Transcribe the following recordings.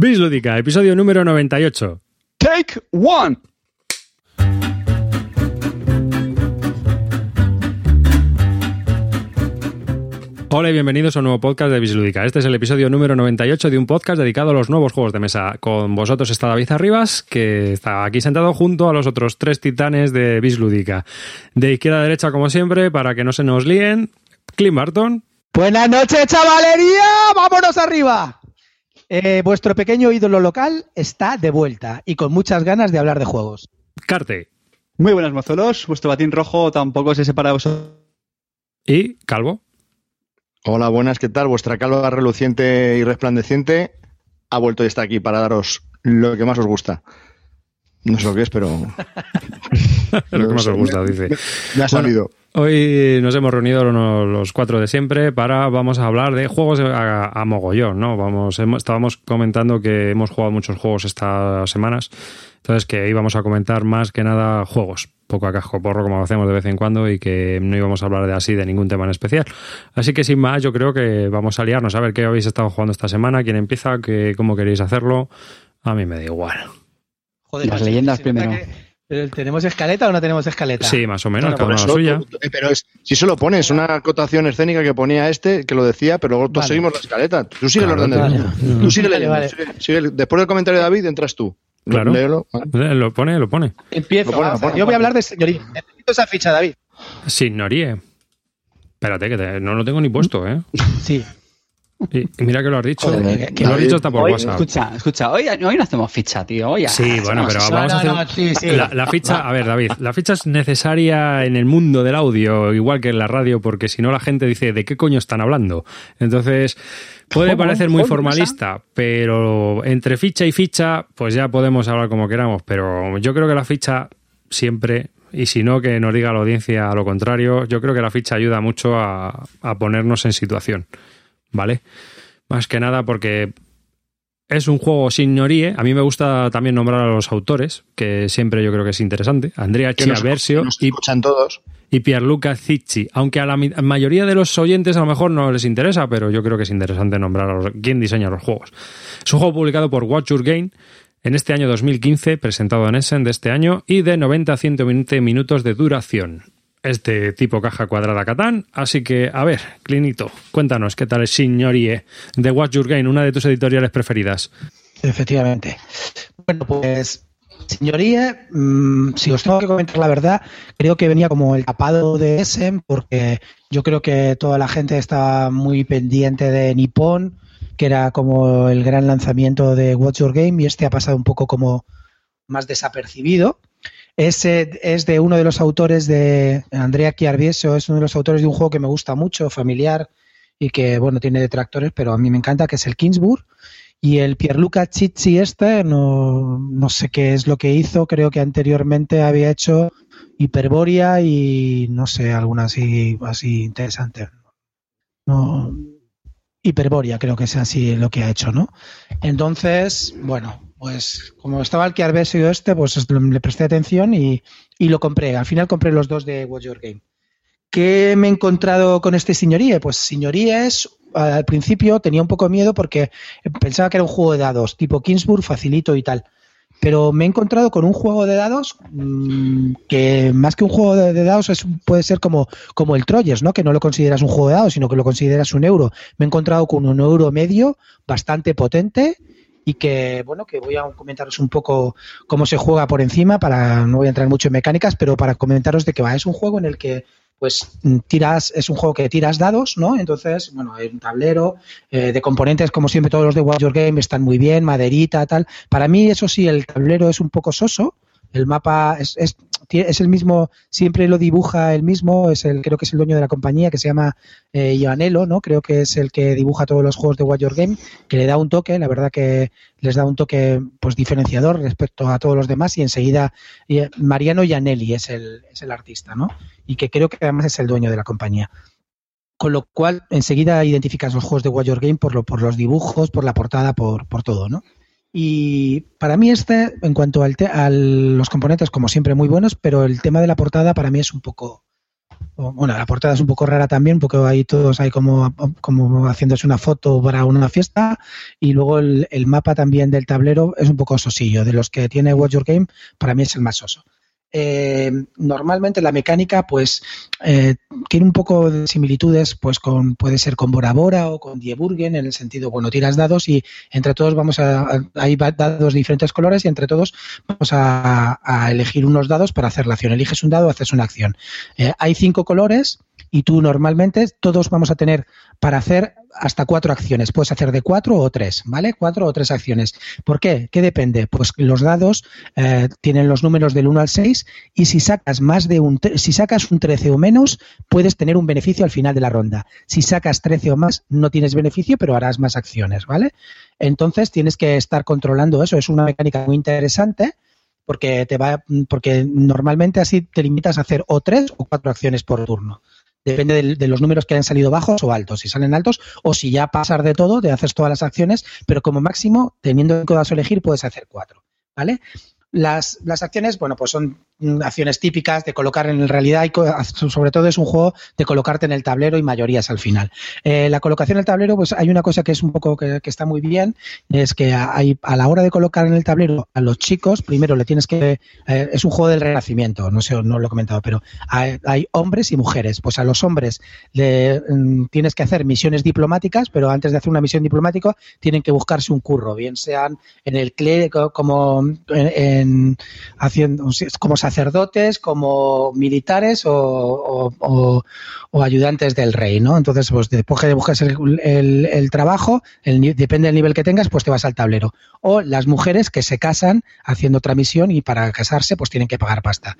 Bislúdica, episodio número 98. Take one. Hola y bienvenidos a un nuevo podcast de Bislúdica. Este es el episodio número 98 de un podcast dedicado a los nuevos juegos de mesa. Con vosotros está David Arribas, que está aquí sentado junto a los otros tres titanes de Bislúdica. De izquierda a derecha, como siempre, para que no se nos líen, Clint Barton. Buenas noches, chavalería. Vámonos arriba. Eh, vuestro pequeño ídolo local está de vuelta y con muchas ganas de hablar de juegos. Carte. Muy buenas, mozuelos. Vuestro batín rojo tampoco se separa de vosotros. Y Calvo. Hola, buenas, ¿qué tal? Vuestra calva reluciente y resplandeciente ha vuelto y está aquí para daros lo que más os gusta. No sé lo que es, pero. lo que más os gusta, dice. Me ha salido. Hoy nos hemos reunido los cuatro de siempre para vamos a hablar de juegos a, a mogollón, ¿no? Vamos, hemos, estábamos comentando que hemos jugado muchos juegos estas semanas, entonces que íbamos a comentar más que nada juegos, poco a casco porro como hacemos de vez en cuando y que no íbamos a hablar de así de ningún tema en especial. Así que sin más, yo creo que vamos a liarnos a ver qué habéis estado jugando esta semana, quién empieza, qué, cómo queréis hacerlo. A mí me da igual. Joder, Las leyendas primero. que- ¿Tenemos escaleta o no tenemos escaleta? Sí, más o menos, cada por uno la suya. eh, pero es, si solo pones una acotación escénica que ponía este, que lo decía, pero luego todos Vale. seguimos la escaleta. Tú sigue Claro, el orden vale. del Tú sigue Vale, leyendo. vale. sigue- sigue- después del comentario de David, entras tú. Claro. Léelo, ¿vale? Eh, Lo pone, lo pone. Empiezo. Lo pone, vamos lo a ver. pone, Yo voy a hablar de señoría. Necesito esa ficha, David. Signorie. Espérate, que te- no lo tengo ni puesto, ¿eh? Sí. Y, mira que lo has dicho. Joder, que- lo has dicho hasta por Hoy, WhatsApp. escucha, escucha, hoy, hoy no hacemos ficha, tío. Hoy Sí, bueno, pero No, vamos a no, hacer. no, sí, sí. La, la ficha, a ver, David, la ficha es necesaria en el mundo del audio, igual que en la radio, porque si no la gente dice, ¿de qué coño están hablando? Entonces, puede parecer muy formalista, pero entre ficha y ficha, pues ya podemos hablar como queramos, pero yo creo que la ficha siempre, y si no, que nos diga la audiencia lo contrario, yo creo que la ficha ayuda mucho a, a ponernos en situación, ¿vale? Más que nada porque es un juego signorie. A mí me gusta también nombrar a los autores, que siempre yo creo que es interesante. Andrea Chiaversio nos y, escuchan todos. y Pierluca Zicci. Aunque a la mayoría de los oyentes a lo mejor no les interesa, pero yo creo que es interesante nombrar a los, quién diseña los juegos. Es un juego publicado por Watch Your Game en este año 2015, presentado en Essen de este año, y de 90 a 120 minutos de duración. Es de tipo caja cuadrada Catán, así que, a ver, Clinito, cuéntanos qué tal es Signorie de Watch Your Game, una de tus editoriales preferidas. Efectivamente. Bueno, pues, señoría, mm, si os tengo que comentar la verdad, creo que venía como el tapado de Essen, porque yo creo que toda la gente estaba muy pendiente de Nippon, que era como el gran lanzamiento de Watch Your Game, y este ha pasado un poco como más desapercibido. Ese es de uno de los autores de Andrea Chiarvieso, es uno de los autores de un juego que me gusta mucho, familiar, y que, bueno, tiene detractores, pero a mí me encanta, que es el Kingsburg. Y el Pierluca Chichi este, no, no sé qué es lo que hizo, creo que anteriormente había hecho Hiperboria y no sé, alguna así, así interesante. No, Hiperboria creo que es así lo que ha hecho, ¿no? Entonces, bueno, pues como estaba el que Arbesio este, pues le presté atención y, y lo compré. Al final compré los dos de Watch Your Game. ¿Qué me he encontrado con este Signorie? Pues Signorie es, al principio tenía un poco de miedo porque pensaba que era un juego de dados, tipo Kingsburg, facilito y tal. Pero me he encontrado con un juego de dados mmm, que más que un juego de, de dados es, puede ser como, como el Troyes, ¿no? Que no lo consideras un juego de dados, sino que lo consideras un euro. Me he encontrado con un euro medio bastante potente y que, bueno, que voy a comentaros un poco cómo se juega por encima, para no voy a entrar mucho en mecánicas, pero para comentaros de que va. Es un juego en el que pues tiras, es un juego que tiras dados, ¿no? Entonces, bueno, hay un tablero eh, de componentes, como siempre todos los de Your Game están muy bien, maderita, tal. Para mí, eso sí, el tablero es un poco soso, el mapa es, es, es, el mismo, siempre lo dibuja el mismo, es el, creo que es el dueño de la compañía que se llama eh, ¿no? Creo que es el que dibuja todos los juegos de Your Game, que le da un toque, la verdad que les da un toque pues diferenciador respecto a todos los demás y enseguida eh, Mariano Ianelli es el, es el artista, ¿no? Y que creo que además es el dueño de la compañía. Con lo cual, enseguida identificas los juegos de Your Game por, lo, por los dibujos, por la portada, por, por todo, ¿no? Y para mí este, en cuanto al a los componentes, como siempre, muy buenos, pero el tema de la portada para mí es un poco, bueno, la portada es un poco rara también, porque ahí todos hay como, como haciéndose una foto para una fiesta. Y luego el, mapa también del tablero es un poco sosillo. De los que tiene Watch Your Game, para mí es el más soso. Eh, normalmente la mecánica pues eh, tiene un poco de similitudes pues con puede ser con Bora Bora o con Die Burgen en el sentido bueno tiras dados y entre todos vamos a hay dados de diferentes colores y entre todos vamos a, elegir unos dados para hacer la acción. Eliges un dado haces una acción. Eh, hay cinco colores y tú normalmente todos vamos a tener para hacer hasta cuatro acciones. Puedes hacer de cuatro o tres, ¿vale? Cuatro o tres acciones. ¿Por qué? ¿Qué depende? Pues los dados eh, tienen los números del 1 al 6 y si sacas más de un si sacas un 13 o menos, puedes tener un beneficio al final de la ronda. Si sacas 13 o más, no tienes beneficio, pero harás más acciones, ¿vale? Entonces tienes que estar controlando eso. Es una mecánica muy interesante porque te va porque normalmente así te limitas a hacer o tres o cuatro acciones por turno. Depende de, los números que hayan salido bajos o altos. Si salen altos, o si ya pasar de todo, te haces todas las acciones, pero como máximo, teniendo en cuenta elegir, puedes hacer cuatro. ¿Vale? Las, las acciones, bueno, pues son acciones típicas de colocar en realidad y sobre todo es un juego de colocarte en el tablero y mayorías al final. Eh, la colocación en el tablero, pues hay una cosa que es un poco que, está muy bien, es que hay, a la hora de colocar en el tablero a los chicos, primero le tienes que, eh, es un juego del renacimiento, no sé, no lo he comentado, pero hay, hombres y mujeres. Pues a los hombres le mm, tienes que hacer misiones diplomáticas, pero antes de hacer una misión diplomática tienen que buscarse un curro, bien sean en el clérigo como en, haciendo como sacerdotes, como militares o, ayudantes del rey, ¿no? Entonces, pues después de buscas el, trabajo, depende del nivel que tengas, pues te vas al tablero. O las mujeres que se casan haciendo otra misión y para casarse, pues tienen que pagar pasta.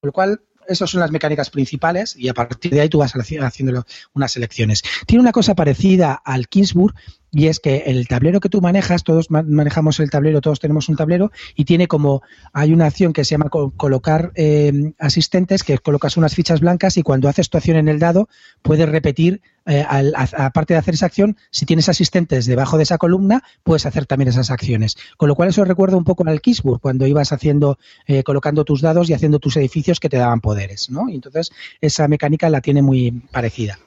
Con lo cual, esas son las mecánicas principales y a partir de ahí tú vas haciendo unas selecciones. Tiene una cosa parecida al Kingsburg y es que el tablero que tú manejas, todos manejamos el tablero, todos tenemos un tablero y tiene como, hay una acción que se llama colocar eh, asistentes, que colocas unas fichas blancas y cuando haces tu acción en el dado puedes repetir, eh, aparte de hacer esa acción, si tienes asistentes debajo de esa columna, puedes hacer también esas acciones. Con lo cual eso recuerda un poco al Kisburg, cuando ibas haciendo, eh, colocando tus dados y haciendo tus edificios que te daban poderes, ¿no? Y entonces esa mecánica la tiene muy parecida.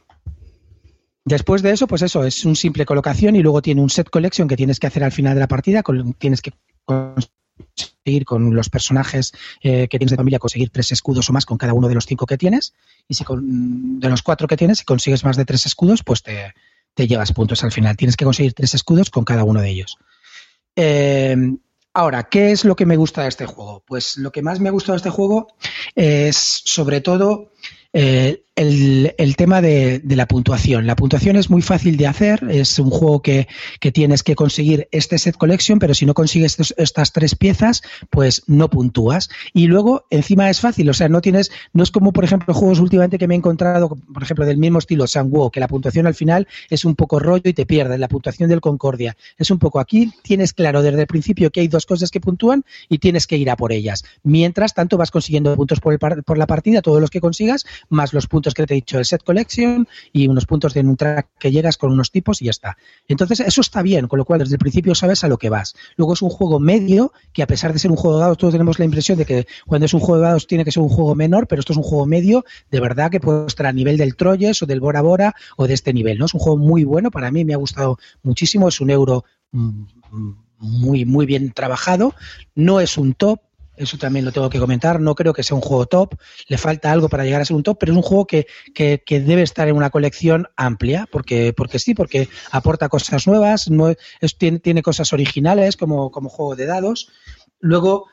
Después de eso, pues eso, es un simple colocación y luego tiene un set collection que tienes que hacer al final de la partida, tienes que conseguir con los personajes eh, que tienes de familia, conseguir tres escudos o más con cada uno de los cinco que tienes. Y si con, de los cuatro que tienes, si consigues más de tres escudos, pues te, llevas puntos al final. Tienes que conseguir tres escudos con cada uno de ellos. Eh, ahora, ¿qué es lo que me gusta de este juego? Pues lo que más me gusta de este juego es sobre todo eh, el, tema de, la puntuación. La puntuación es muy fácil de hacer, es un juego que, tienes que conseguir este set collection, pero si no consigues estas tres piezas, pues no puntúas. Y luego, encima es fácil, o sea, no tienes, no es como, por ejemplo, juegos últimamente que me he encontrado, por ejemplo, del mismo estilo, Sanguo, que la puntuación al final es un poco rollo y te pierdes, la puntuación del Concordia. Es un poco aquí, tienes claro desde el principio que hay dos cosas que puntúan y tienes que ir a por ellas. Mientras tanto, vas consiguiendo puntos por, el, por la partida, todos los que consigas, más los puntos que te he dicho, el set collection y unos puntos de un track que llegas con unos tipos y ya está. Entonces, eso está bien, con lo cual desde el principio sabes a lo que vas. Luego es un juego medio, que a pesar de ser un juego de dados, todos tenemos la impresión de que cuando es un juego de dados tiene que ser un juego menor, pero esto es un juego medio, de verdad que puede estar a nivel del Troyes o del Bora Bora o de este nivel, ¿no? Es un juego muy bueno, para mí me ha gustado muchísimo, es un euro mm, mm, muy, muy bien trabajado, no es un top, eso también lo tengo que comentar. No creo que sea un juego top, le falta algo para llegar a ser un top, pero es un juego que, que, debe estar en una colección amplia, porque, porque sí, porque aporta cosas nuevas, no, tiene, tiene, cosas originales como, como juego de dados. Luego,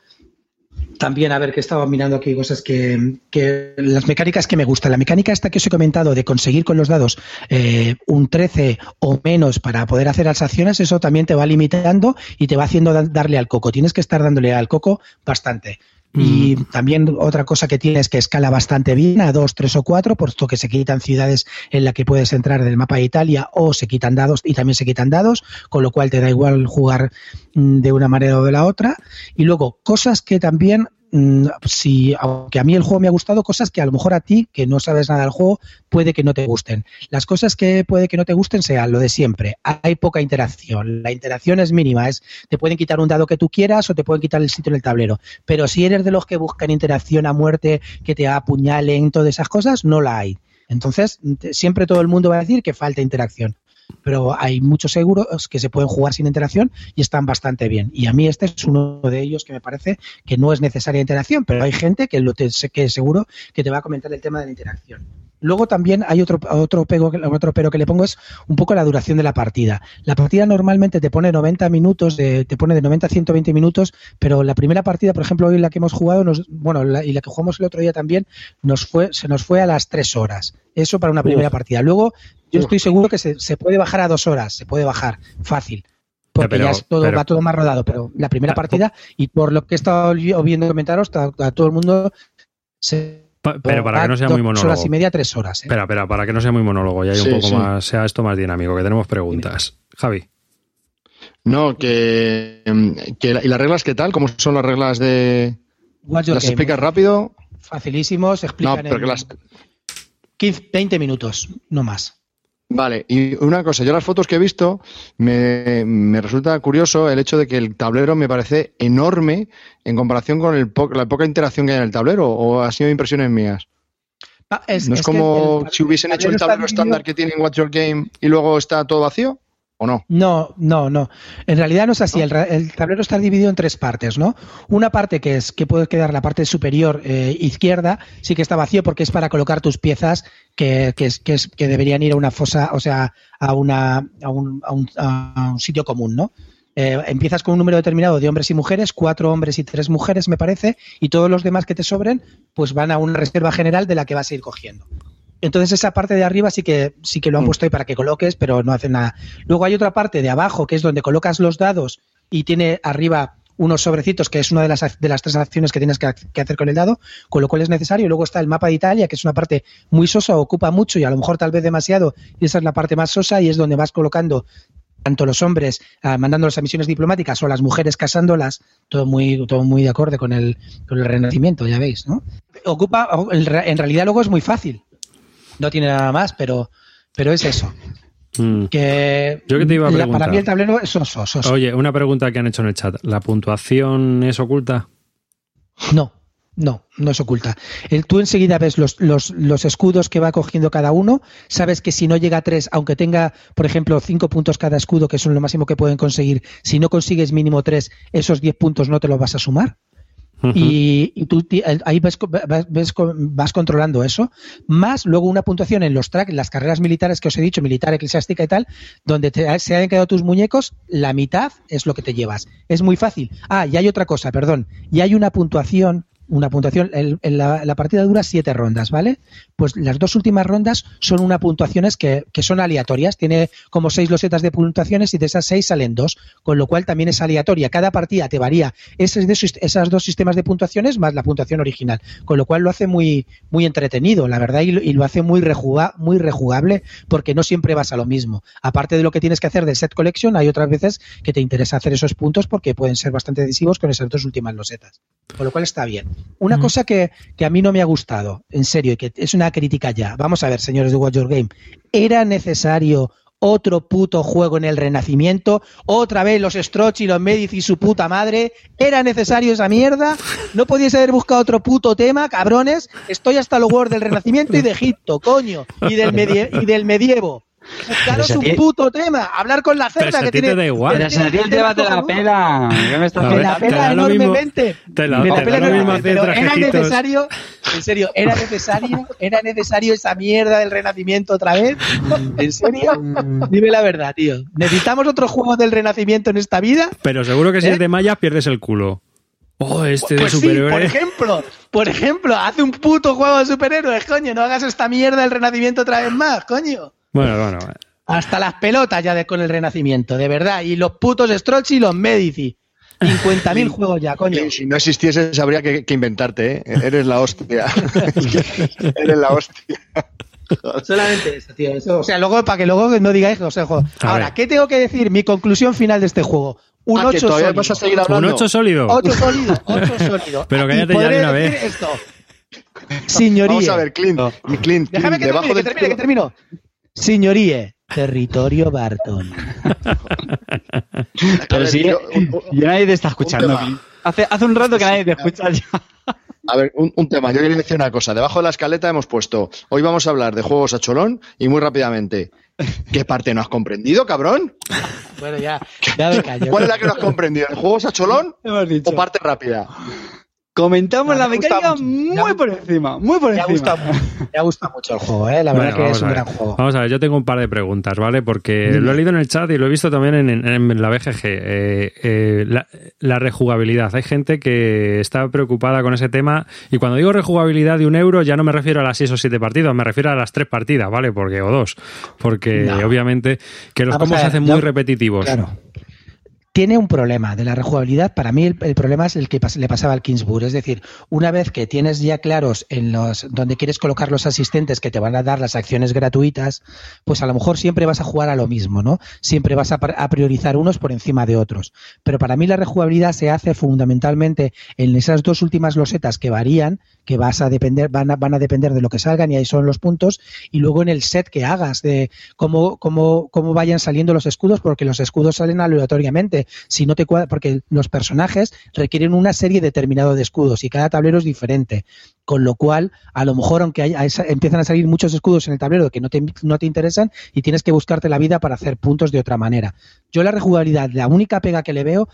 también, a ver, que estaba mirando aquí cosas que, que, las mecánicas que me gustan. La mecánica esta que os he comentado de conseguir con los dados eh, un 13 o menos para poder hacer las acciones, eso también te va limitando y te va haciendo darle al coco. Tienes que estar dándole al coco bastante. Y mm. también otra cosa que tiene es que escala bastante bien a dos, tres o cuatro, puesto que se quitan ciudades en la que puedes entrar del mapa de Italia o se quitan dados y también se quitan dados, con lo cual te da igual jugar mm, de una manera o de la otra. Y luego, cosas que también si, aunque a mí el juego me ha gustado, cosas que a lo mejor a ti, que no sabes nada del juego, puede que no te gusten. Las cosas que puede que no te gusten sean lo de siempre. Hay poca interacción. La interacción es mínima. Es, te pueden quitar un dado que tú quieras o te pueden quitar el sitio en el tablero. Pero si eres de los que buscan interacción a muerte, que te apuñalen, todas esas cosas, no la hay. Entonces, siempre todo el mundo va a decir que falta interacción pero hay muchos seguros que se pueden jugar sin interacción y están bastante bien. Y a mí este es uno de ellos que me parece que no es necesaria interacción, pero hay gente que, lo te, que seguro que te va a comentar el tema de la interacción. Luego también hay otro, otro, pego, otro pero que le pongo es un poco la duración de la partida. La partida normalmente te pone 90 minutos, de, te pone de 90 a 120 minutos, pero la primera partida, por ejemplo, hoy la que hemos jugado, nos, bueno, y la que jugamos el otro día también, nos fue, se nos fue a las 3 horas. Eso para una primera partida. Luego yo estoy seguro que se, puede bajar a dos horas, se puede bajar, fácil. Porque ya todo, va todo más rodado. Pero la primera partida, y por lo que he estado viendo comentaros, a, todo el mundo se pero para que no sea muy monólogo. Horas y media, tres horas. ¿eh? Espera, espera, para que no sea muy monólogo y hay un poco más, sea esto más dinámico, que tenemos preguntas. Javi. No, que, ¿Y las reglas qué tal? ¿Cómo son las reglas de. ¿Las explicas rápido? Facilísimos, explican. No, pero las. 15, 20 minutos, no más. Vale, y una cosa, yo las fotos que he visto me, resulta curioso el hecho de que el tablero me parece enorme en comparación con el la poca interacción que hay en el tablero, o ha sido impresiones mías. Ah, no es, como si hubiesen hecho el tablero estándar que tiene en Watch Your Game y luego está todo vacío. ¿O no? No, no, no. En realidad no es así. El, tablero está dividido en tres partes, ¿no? Una parte que es que puede quedar la parte superior eh, izquierda, sí que está vacío porque es para colocar tus piezas que, que, es, que, es, que deberían ir a una fosa, o sea, a, una, a, un, a, un, a un sitio común, ¿no? Eh, empiezas con un número determinado de hombres y mujeres, cuatro hombres y tres mujeres, me parece, y todos los demás que te sobren, pues van a una reserva general de la que vas a ir cogiendo. Entonces esa parte de arriba sí que sí que lo han mm. puesto ahí para que coloques, pero no hace nada. Luego hay otra parte de abajo que es donde colocas los dados y tiene arriba unos sobrecitos, que es una de las, de las tres acciones que tienes que, hacer con el dado, con lo cual es necesario. Luego está el mapa de Italia, que es una parte muy sosa, ocupa mucho y a lo mejor tal vez demasiado, y esa es la parte más sosa y es donde vas colocando tanto los hombres ah, mandándolos a misiones diplomáticas o las mujeres casándolas, todo muy, todo muy de acorde con el, con el renacimiento, ya veis, ¿no? Ocupa, en realidad luego es muy fácil no tiene nada más, pero, pero es eso. Mm. Que Yo que te iba a preguntar. para mí el tablero es soso, Oye, una pregunta que han hecho en el chat. ¿La puntuación es oculta? No, no, no es oculta. El, tú enseguida ves los, los, los, escudos que va cogiendo cada uno. Sabes que si no llega a tres, aunque tenga, por ejemplo, cinco puntos cada escudo, que son lo máximo que pueden conseguir, si no consigues mínimo tres, esos diez puntos no te los vas a sumar y, tú ahí ves, vas controlando eso, más luego una puntuación en los tracks, las carreras militares que os he dicho, militar, eclesiástica y tal, donde te, se han quedado tus muñecos, la mitad es lo que te llevas. Es muy fácil. Ah, y hay otra cosa, perdón, y hay una puntuación una puntuación. El, la, partida dura siete rondas, ¿vale? Pues las dos últimas rondas son una puntuaciones que, que, son aleatorias. Tiene como seis losetas de puntuaciones y de esas seis salen dos, con lo cual también es aleatoria. Cada partida te varía esos, esas dos sistemas de puntuaciones más la puntuación original, con lo cual lo hace muy, muy entretenido, la verdad, y, lo hace muy, rejuga, muy rejugable porque no siempre vas a lo mismo. Aparte de lo que tienes que hacer del set collection, hay otras veces que te interesa hacer esos puntos porque pueden ser bastante decisivos con esas dos últimas losetas. Con lo cual está bien. Una cosa que, a mí no me ha gustado, en serio, y que es una crítica ya. Vamos a ver, señores de Watch Your Game. ¿Era necesario otro puto juego en el Renacimiento? ¿Otra vez los Stroch y los Medici y su puta madre? ¿Era necesario esa mierda? ¿No podíais haber buscado otro puto tema, cabrones? Estoy hasta los huevos del Renacimiento y de Egipto, coño, y del, y del medievo. Buscaros un puto tema, hablar con la cerda que tiene. Te da igual. Pero si a ti te va te la pela. Me la pela enormemente. Te la, pela enormemente. Pero era necesario, en serio, era necesario, era necesario esa mierda del renacimiento otra vez. ¿En serio? Dime la verdad, tío. ¿Necesitamos otro juego del renacimiento en esta vida? Pero seguro que si es ¿Eh? de Maya pierdes el culo. Oh, este de pues superhéroes. por ejemplo, por ejemplo, hace un puto juego de superhéroes, coño, no hagas esta mierda del renacimiento otra vez más, coño. Bueno, bueno. Hasta las pelotas ya de, con el Renacimiento, de verdad. Y los putos Strolch y los Medici. 50.000 juegos ya, coño. Si no existiese, habría que, inventarte, ¿eh? Eres la hostia. Eres la hostia. Solamente eso, tío. Eso, o sea, luego, para que luego no digáis que os he jugado. A Ahora. ¿qué tengo que decir? Mi conclusión final de este juego. Un Ah, que 8 todavía sólido. vas a seguir Un hablando. 8 sólido. 8 sólido, 8 sólido. Pero cállate ya de una vez. Esto. Señoría. Vamos a ver, Clint. Clint, Déjame que debajo termine, que del termine, que termino. Señoría, territorio Barton. Pero sí, yo- un- un- ya nadie te está escuchando. Hace, hace un rato que nadie te escucha ya. A ver, un, un tema. Yo quería decir una cosa. Debajo de la escaleta hemos puesto. Hoy vamos a hablar de juegos a cholón y muy rápidamente. ¿Qué parte no has comprendido, cabrón? Bueno, ya, ya me callo. ¿Cuál es la que no has comprendido? ¿El juegos a cholón Hemos dicho. o parte rápida? Comentamos No, la me gusta mecánica mucho. muy Me- por encima, muy por Me ha, encima. gustado, me ha gustado mucho el juego, ¿eh? la verdad Bueno, que es un gran juego. Vamos a ver, yo tengo un par de preguntas, ¿vale? Porque lo he leído en el chat y lo he visto también en, en- en la BGG. Eh, eh, la, la rejugabilidad. Hay gente que está preocupada con ese tema y cuando digo rejugabilidad de un euro ya no me refiero a las seis o siete partidas, me refiero a las tres partidas, ¿vale? Porque o dos. Porque No. obviamente que los combos se hacen muy repetitivos. Claro. Tiene un problema de la rejugabilidad. Para mí el, problema es el que le pasaba al Kingsburg. Es decir, una vez que tienes ya claros en los donde quieres colocar los asistentes que te van a dar las acciones gratuitas, pues a lo mejor siempre vas a jugar a lo mismo, ¿no? Siempre vas a, a priorizar unos por encima de otros. Pero para mí la rejugabilidad se hace fundamentalmente en esas dos últimas losetas que varían, que vas a depender, van a, van a depender de lo que salgan y ahí son los puntos, y luego en el set que hagas de cómo, cómo, cómo vayan saliendo los escudos, porque los escudos salen aleatoriamente. Si no te cuadra, porque los personajes requieren una serie determinada de escudos y cada tablero es diferente. Con lo cual, a lo mejor, aunque hay- empiezan a salir muchos escudos en el tablero que no te, no te interesan y tienes que buscarte la vida para hacer puntos de otra manera. Yo la rejugabilidad, la única pega que le veo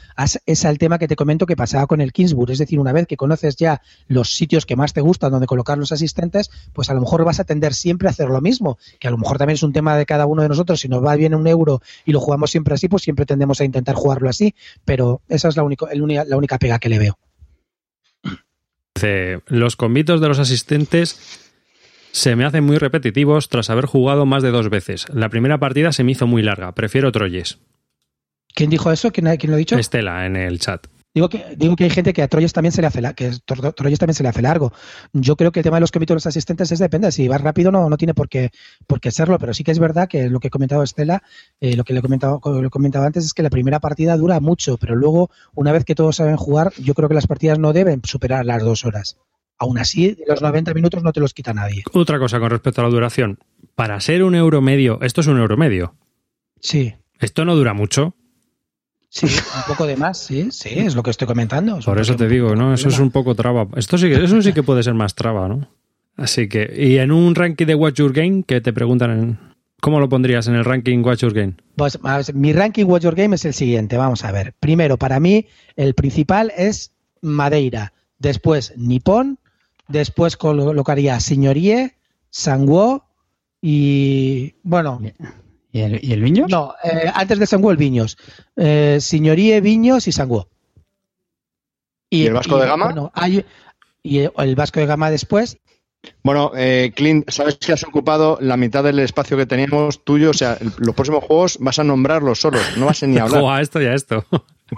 es, al tema que te comento que pasaba con el Kingsburg. Es decir, una vez que conoces ya los sitios que más te gustan donde colocar los asistentes, pues a lo mejor vas a tender siempre a hacer lo mismo. Que a lo mejor también es un tema de cada uno de nosotros. Si nos va bien un euro y lo jugamos siempre así, pues siempre tendemos a intentar jugarlo así. Pero esa es la, único, el la única pega que le veo. Dice, los convitos de los asistentes se me hacen muy repetitivos tras haber jugado más de dos veces. La primera partida se me hizo muy larga. Prefiero Troyes. ¿Quién dijo eso? ¿Quién, quién lo ha dicho? Estela en el chat. Digo que, digo que hay gente que a Troyes también se le hace la- que Tro- Troyes también se le hace largo. Yo creo que el tema de los comités de los asistentes es depende. Si vas rápido no, no tiene por qué, por qué serlo, pero sí que es verdad que lo que he comentado Estela, eh, lo que le he comentado, lo he comentado antes es que la primera partida dura mucho, pero luego, una vez que todos saben jugar, yo creo que las partidas no deben superar las dos horas. Aún así, los 90 minutos no te los quita nadie. Otra cosa con respecto a la duración. Para ser un euro medio, esto es un euro medio. Sí, Esto no dura mucho. Sí, un poco de más, sí, sí, es lo que estoy comentando. Es Por eso te digo, ¿no? Eso es un poco traba. Esto sí que, eso sí que puede ser más traba, ¿no? Así que, y en un ranking de Watch Your Game, que te preguntan en, ¿cómo lo pondrías en el ranking Watch Your Game? Pues mi ranking Watch Your Game es el siguiente. Vamos a ver. Primero, para mí, el principal es Madeira. Después, Nippon. Después colocaría Señorie, Sanguo y. Bueno, ¿Y el, y el viño? no, eh, antes de Sanguo, el Viños. Eh, Viños y Sanguo. ¿Y el Vasco de Gama? bueno, hay- y el, el Vasco de Gama después. Bueno, eh, Clint, sabes que has ocupado la mitad del espacio que teníamos tuyo. O sea, el- los próximos juegos vas a nombrarlos solos, no vas a ni a hablar. Juega esto y a esto.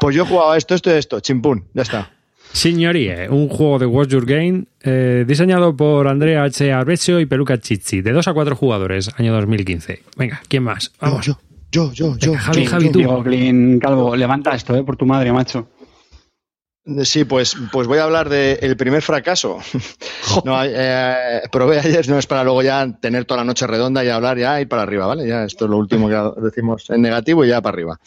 Pues yo he jugado a esto, esto y esto. Chimpún, ya está. Signorie, un juego de Watch Your Game eh, diseñado por Andrea H. Arvecchio y Peluca Chichi, de 2 a 4 jugadores, año 2015. Venga, ¿quién más? Vamos. Yo, yo, yo, yo. Venga, Javi, yo, Javi, yo. tú. Digo, Clint Calvo, levanta esto, eh, por tu madre, macho. Sí, pues, pues voy a hablar del primer fracaso. No, eh, probé ayer, no es para luego ya tener toda la noche redonda y hablar ya y para arriba, ¿vale? Ya esto es lo último que decimos en negativo y ya para arriba.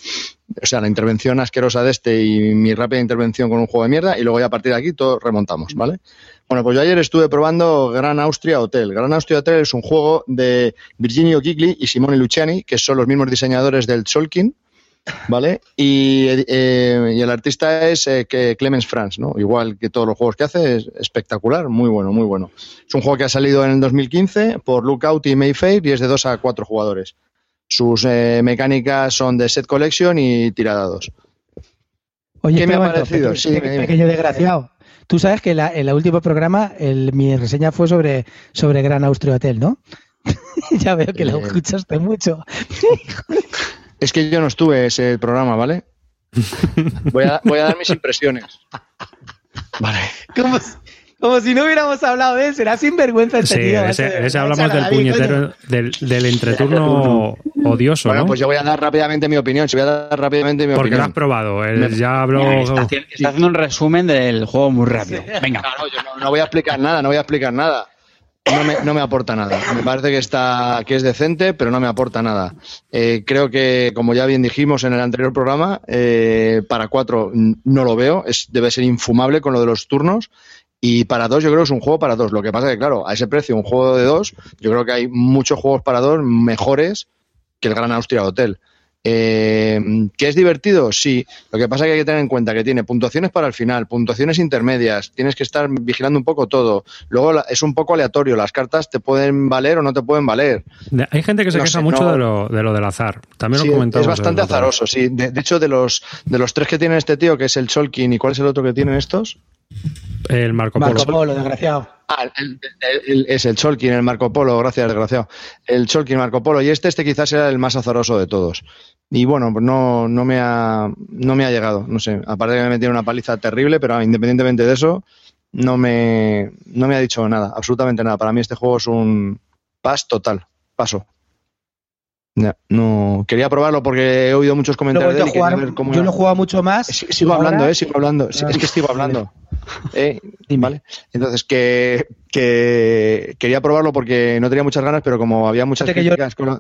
O sea, la intervención asquerosa de este y mi rápida intervención con un juego de mierda y luego ya a partir de aquí todo remontamos, ¿vale? Bueno, pues yo ayer estuve probando Gran Austria Hotel. Gran Austria Hotel es un juego de Virginio Gigli y Simone Luciani, que son los mismos diseñadores del Solkin, ¿vale? Y, eh, y el artista es eh, que Clemens Franz, ¿no? Igual que todos los juegos que hace, es espectacular, muy bueno, muy bueno. Es un juego que ha salido en el 2015 por Lookout y Mayfair y es de 2 a 4 jugadores. Sus eh, mecánicas son de set collection y tiradados. Oye, ¿Qué me ha parecido? pequeño- Sí, pequeño, desgraciado. Tú sabes que la- en el último programa el- mi reseña fue sobre, sobre Gran Austria Hotel, ¿no? ya veo que lo escuchaste mucho. Es que yo no estuve ese programa, ¿vale? Voy a, voy a dar mis impresiones. Vale. ¿Cómo, Como si no hubiéramos hablado de él. Será sinvergüenza este Sí, tío. ese, ese hablamos del puñetero, del, del entreturno odioso, Bueno, ¿no? pues yo voy a dar rápidamente mi opinión. Si voy a dar rápidamente mi Porque lo has opinión. probado. Él ya habló. Mira, está, haciendo, está haciendo un resumen del juego muy rápido. Venga. Claro, yo no, no voy a explicar nada, no voy a explicar nada. No me, no me aporta nada. Me parece que está que es decente, pero no me aporta nada. Eh, creo que, como ya bien dijimos en el anterior programa, eh, para cuatro no lo veo. Es, debe ser infumable con lo de los turnos. Y para dos, yo creo que es un juego para dos. Lo que pasa es que, claro, a ese precio, un juego de dos, yo creo que hay muchos juegos para dos mejores que el Gran Austria Hotel. Eh, ¿Que es divertido? Sí. Lo que pasa es que hay que tener en cuenta que tiene puntuaciones para el final, puntuaciones intermedias, tienes que estar vigilando un poco todo. Luego es un poco aleatorio, las cartas te pueden valer o no te pueden valer. Hay gente que se No queja sé, mucho no- de, lo, de lo del azar. También Sí, lo comentamos. es bastante azaroso, sí. De, de hecho, de los, de los tres que tiene este tío, que es el Cholkin, ¿y cuál es el otro que tienen estos? El Marco Polo. Marco Polo, desgraciado. Ah, el- el- el- es el Cholkin, el Marco Polo, gracias, desgraciado. El Cholkin, Marco Polo, y este, este quizás era el más azaroso de todos. Y bueno, pues no, no, me ha, no me ha llegado, no sé. Aparte de que me metieron una paliza terrible, pero independientemente de eso, no me, no me ha dicho nada, absolutamente nada. Para mí este juego es un pas total, paso. No, quería probarlo porque he oído muchos comentarios de él jugar, ver cómo yo lo he jugado mucho más. Sigo Ahora- hablando, eh, sigo hablando. Ah, es que sigo hablando. Eh. ¿Vale? Entonces, que, que quería probarlo porque no tenía muchas ganas, pero como había muchas que yo- críticas con lo...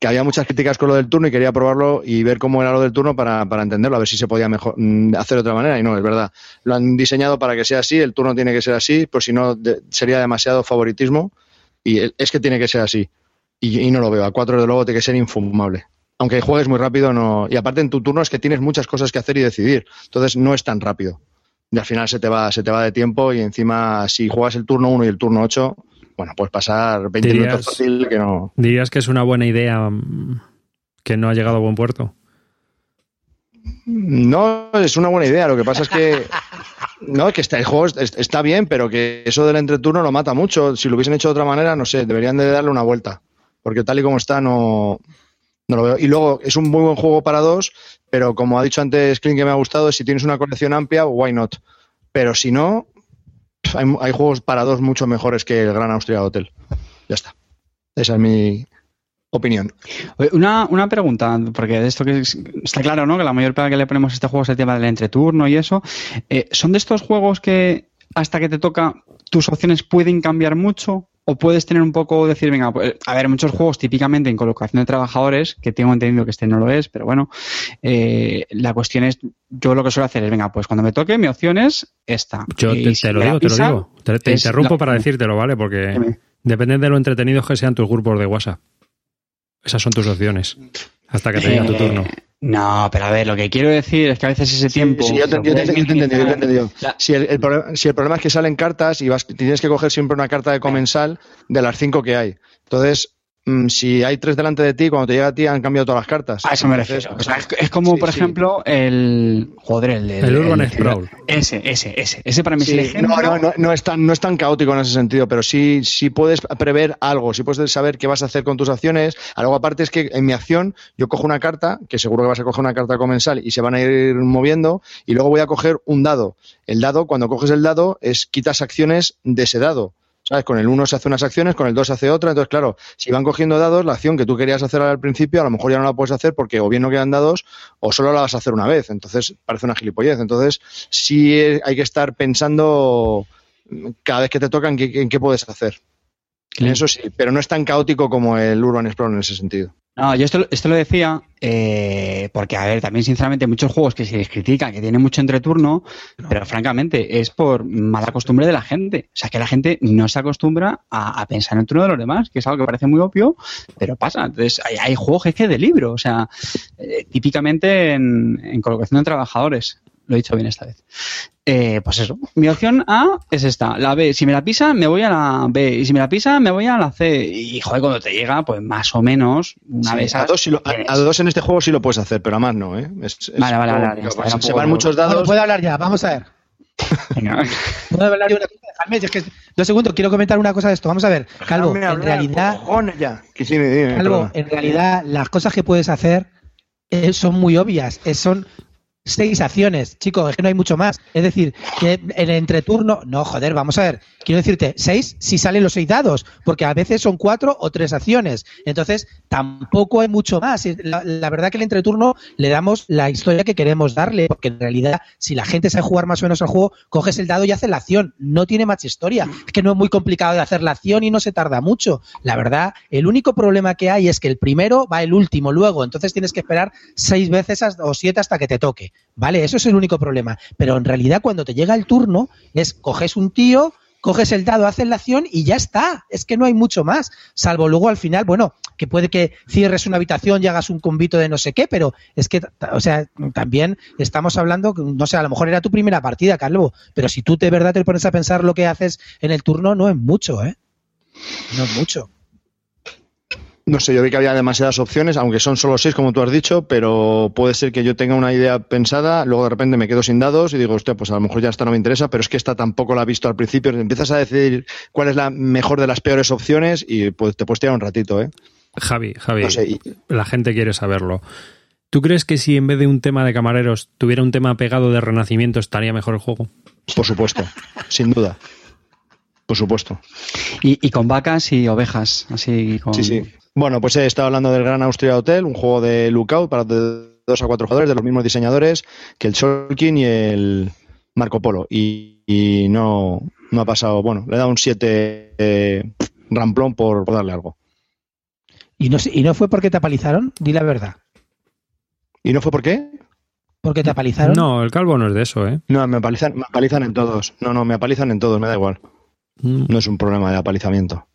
que había muchas críticas con lo del turno y quería probarlo y ver cómo era lo del turno para, para entenderlo, a ver si se podía mejor, mm, hacer de otra manera. Y no, es verdad. Lo han diseñado para que sea así, el turno tiene que ser así, pues si no de- sería demasiado favoritismo. Y es que tiene que ser así. Y, y no lo veo. A cuatro, de luego, tiene que ser infumable. Aunque juegues muy rápido, no. Y aparte en tu turno es que tienes muchas cosas que hacer y decidir. Entonces no es tan rápido. Y al final se te va, se te va de tiempo y encima si juegas el turno 1 y el turno 8, bueno, pues pasar 20 Dirías- minutos fácil que no. ¿Dirías que es una buena idea mm, que no ha llegado a buen puerto? No, es una buena idea. Lo que pasa es que. No, que está, el juego es- está bien, pero que eso del entreturno lo mata mucho. Si lo hubiesen hecho de otra manera, no sé, deberían de darle una vuelta. Porque tal y como está, no, no lo veo. Y luego, es un muy buen juego para dos, pero como ha dicho antes Clint que me ha gustado, si tienes una colección amplia, why not? Pero si no, hay, hay juegos para dos mucho mejores que el Gran Austria Hotel. Ya está. Esa es mi opinión. Una, una pregunta, porque de esto que es- está claro, ¿no? Que la mayor pega que le ponemos a este juego es el tema del entreturno y eso. Eh, ¿Son de estos juegos que hasta que te toca tus opciones pueden cambiar mucho? ¿O puedes tener un poco, decir, venga, pues, a ver, muchos juegos típicamente en colocación de trabajadores, que tengo entendido que este no lo es, pero bueno, eh, la cuestión es, yo lo que suelo hacer es, venga, pues cuando me toque, mi opción es esta. Yo te, si te lo digo, te lo digo. Te, es interrumpo la- para decírtelo, ¿vale? Porque depende de lo entretenidos que sean tus grupos de WhatsApp. Esas son tus opciones. Hasta que te tu Eh, turno. No, pero a ver, lo que quiero decir es que a veces ese tiempo. Sí, yo te, lo yo te- yo te he entendido, yo te he minimizar. entendido. La- Si el, el problema, si el problema es que salen cartas y vas, tienes que coger siempre una carta de comensal de las cinco que hay. Entonces, si hay tres delante de ti, cuando te llega a ti han cambiado todas las cartas. A eso me Entonces, refiero. O sea, es, es como, sí, por sí. ejemplo, el. Joder, el. El Urban Sprawl. Ese, ese, ese. Ese para mí Sí, es el ejemplo. no, no, no, no es tan, no es tan caótico en ese sentido, pero sí, sí puedes prever algo, sí puedes saber qué vas a hacer con tus acciones. Algo aparte es que en mi acción yo cojo una carta, que seguro que vas a coger una carta comensal y se van a ir moviendo, y luego voy a coger un dado. El dado, cuando coges el dado, es quitas acciones de ese dado. ¿Sabes? Con el 1 se hace unas acciones, con el 2 se hace otra. Entonces, claro, si van cogiendo dados, la acción que tú querías hacer al principio, a lo mejor ya no la puedes hacer porque o bien no quedan dados o solo la vas a hacer una vez. Entonces, parece una gilipollez. Entonces, sí hay que estar pensando cada vez que te toca en qué, en qué puedes hacer. Eso sí, pero no es tan caótico como el Urban Explorer en ese sentido. No, yo esto, esto lo decía eh, porque, a ver, también sinceramente muchos juegos que se les critican, que tienen mucho entreturno, pero francamente es por mala costumbre de la gente. O sea, que la gente no se acostumbra a, a pensar en el turno de los demás, que es algo que parece muy obvio, pero pasa. Entonces, hay, hay juegos que es que de libro, o sea, eh, típicamente en, en colocación de trabajadores. Lo he dicho bien esta vez. Eh, pues eso. Mi opción A es esta. La B, si me la pisa, me voy a la B. Y si me la pisa, me voy a la C. Y joder, cuando te llega, pues más o menos, una Sí, vez a, dos lo- a- dos en este juego sí lo puedes hacer, pero a más no. ¿eh? Es- es Vale, vale, vale, un se van de- muchos Bueno, dados. puedo hablar ya, vamos a ver. Venga. Puedo hablar yo una cosa, dejadme, si es que dos segundos, quiero comentar una cosa de esto. Vamos a ver, Calvo, en realidad, cojones ya. Que sí, dime, dime, Calvo, perdona. en realidad las cosas que puedes hacer eh, son muy obvias, eh, son seis acciones, chicos, es que no hay mucho más. Es decir, que en el entreturno, no, joder, vamos a ver, quiero decirte, seis si salen los seis dados, porque a veces son cuatro o tres acciones. Entonces, tampoco hay mucho más. La, verdad que el entreturno le damos la historia que queremos darle, porque en realidad, si la gente sabe jugar más o menos al juego, coges el dado y haces la acción. No tiene más historia. Es que no es muy complicado de hacer la acción y no se tarda mucho. La verdad, el único problema que hay es que el primero va el último luego, entonces tienes que esperar seis veces o siete hasta que te toque. ¿Vale? Eso es el único problema. Pero en realidad, cuando te llega el turno, es coges un tío, coges el dado, haces la acción y ya está. Es que no hay mucho más. Salvo luego al final, bueno, que puede que cierres una habitación y hagas un convito de no sé qué, pero es que, o sea, también estamos hablando, no sé, a lo mejor era tu primera partida, Calvo, pero si tú de verdad te pones a pensar lo que haces en el turno, no es mucho, ¿eh? No es mucho. No sé, yo vi que había demasiadas opciones, aunque son solo seis, como tú has dicho, pero puede ser que yo tenga una idea pensada, luego de repente me quedo sin dados y digo, hostia, pues a lo mejor ya esta no me interesa, pero es que esta tampoco la he visto al principio. Empiezas a decidir cuál es la mejor de las peores opciones y pues te puedes tirar un ratito, ¿eh? Javi, Javi, No sé, y- la gente quiere saberlo. ¿Tú crees que si en vez de un tema de camareros tuviera un tema pegado de renacimiento estaría mejor el juego? Por supuesto, sin duda. Por supuesto. Y, y con vacas y ovejas, así con... Sí, sí. Bueno, pues he estado hablando del Gran Austria Hotel, un juego de Lookout para de dos a cuatro jugadores de los mismos diseñadores que el Solkin y el Marco Polo. Y, y no, no ha pasado, bueno, le he dado un 7 eh, ramplón por, por darle algo. ¿Y no, ¿Y no fue porque te apalizaron? Di la verdad. ¿Y no fue por qué? ¿Porque te apalizaron? No, el calvo no es de eso, ¿eh? No, me apalizan, me apalizan en todos. No, no, me apalizan en todos, me da igual. Mm, No es un problema de apalizamiento.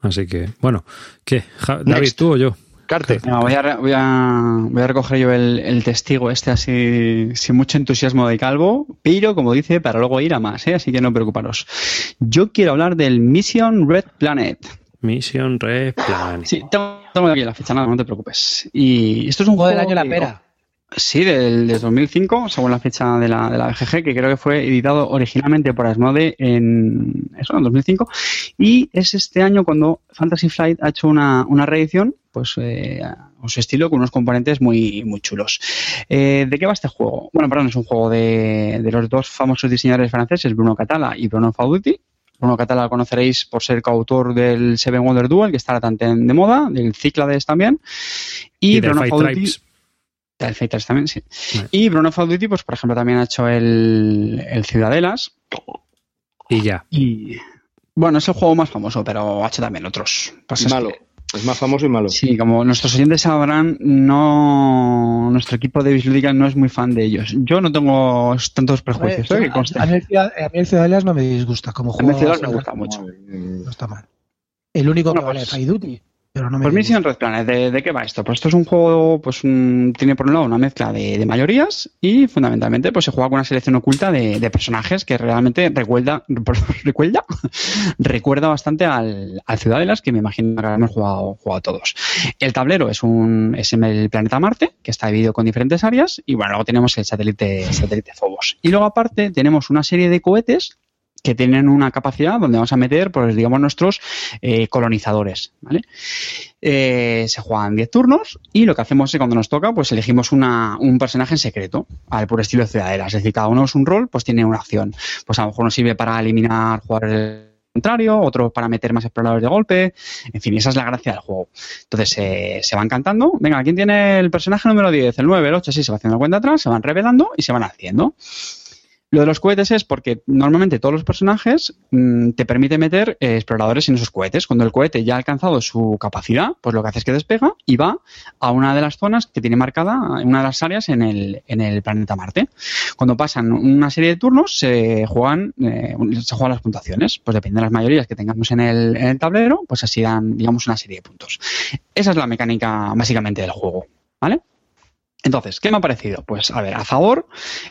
Así que, bueno, ¿qué? Ja- David, Next. ¿tú o yo? Carte. Voy, a, re- voy, a, voy a recoger yo el, el testigo este así sin mucho entusiasmo de calvo, pero como dice, para luego ir a más, ¿eh? así que no preocuparos. Yo quiero hablar del Mission Red Planet. Mission Red Plan. Sí, tengo, tengo aquí la fecha, nada, no te preocupes. Y esto es un Juego del año la pera. Sí, del, del 2005, según la fecha de la, de la BGG, que creo que fue editado originalmente por Asmode en, eso, en 2005. Y es este año cuando Fantasy Flight ha hecho una, una reedición, pues eh, con su estilo, con unos componentes muy, muy chulos. Eh, ¿De qué va este juego? Bueno, perdón, es un juego de, de los dos famosos diseñadores franceses, Bruno Catala y Bruno Fauduti. Bruno Catala lo conoceréis por ser coautor del Seven Wonder Duel, que está tan de moda, del Cyclades también. Y, Bruno Fauduti- Tribes. El Fighters también, sí. Vale. Y Bruno Fauduti, pues por ejemplo, también ha hecho el, el Ciudadelas. Y ya. Y bueno, es el juego más famoso, pero ha hecho también otros. Pues es malo. que- Es más famoso y malo. sí, como nuestros oyentes sabrán, no nuestro equipo de Bislúdica no es muy fan de ellos. Yo no tengo tantos prejuicios, ¿eh? a, mí el Ciudad- a mí el Ciudadelas no me disgusta como A mí juego. el Ciudadalas me gusta mucho. No está mal. El único Bueno, que vale pues- es Fight Duty, pero no me Pues. Mission Red Planet, ¿de, de qué va esto? Pues esto es un juego, pues un- tiene por un lado una mezcla de, de mayorías y fundamentalmente pues se juega con una selección oculta de, de personajes que realmente recuerda, recuerda, recuerda bastante al, al Ciudadelas, que me imagino que hemos jugado, jugado todos. El tablero es un es en el planeta Marte, que está dividido con diferentes áreas, y bueno, luego tenemos el satélite, satélite Phobos. Y luego aparte tenemos una serie de cohetes que tienen una capacidad donde vamos a meter, pues digamos, nuestros eh, colonizadores, ¿vale? Eh, se juegan 10 turnos y lo que hacemos es cuando nos toca, pues elegimos una, un personaje en secreto, al puro estilo ciudadela. Es decir, cada uno es un rol, pues tiene una acción. Pues a lo mejor nos sirve para eliminar jugadores contrario, otro para meter más exploradores de golpe, en fin, esa es la gracia del juego. Entonces eh, se van cantando, venga, ¿quién tiene el personaje número 10, el 9, el 8, así se va haciendo la cuenta atrás, se van revelando y se van haciendo. Lo de los cohetes es porque normalmente todos los personajes mm, te permite meter eh, exploradores en esos cohetes. Cuando el cohete ya ha alcanzado su capacidad, pues lo que hace es que despega y va a una de las zonas que tiene marcada, una de las áreas en el, en el planeta Marte. Cuando pasan una serie de turnos, se juegan, eh, se juegan las puntuaciones. Pues depende de las mayorías que tengamos en el, en el tablero, pues así dan, digamos, una serie de puntos. Esa es la mecánica básicamente del juego. ¿Vale? Entonces, ¿qué me ha parecido? Pues, a ver, a favor,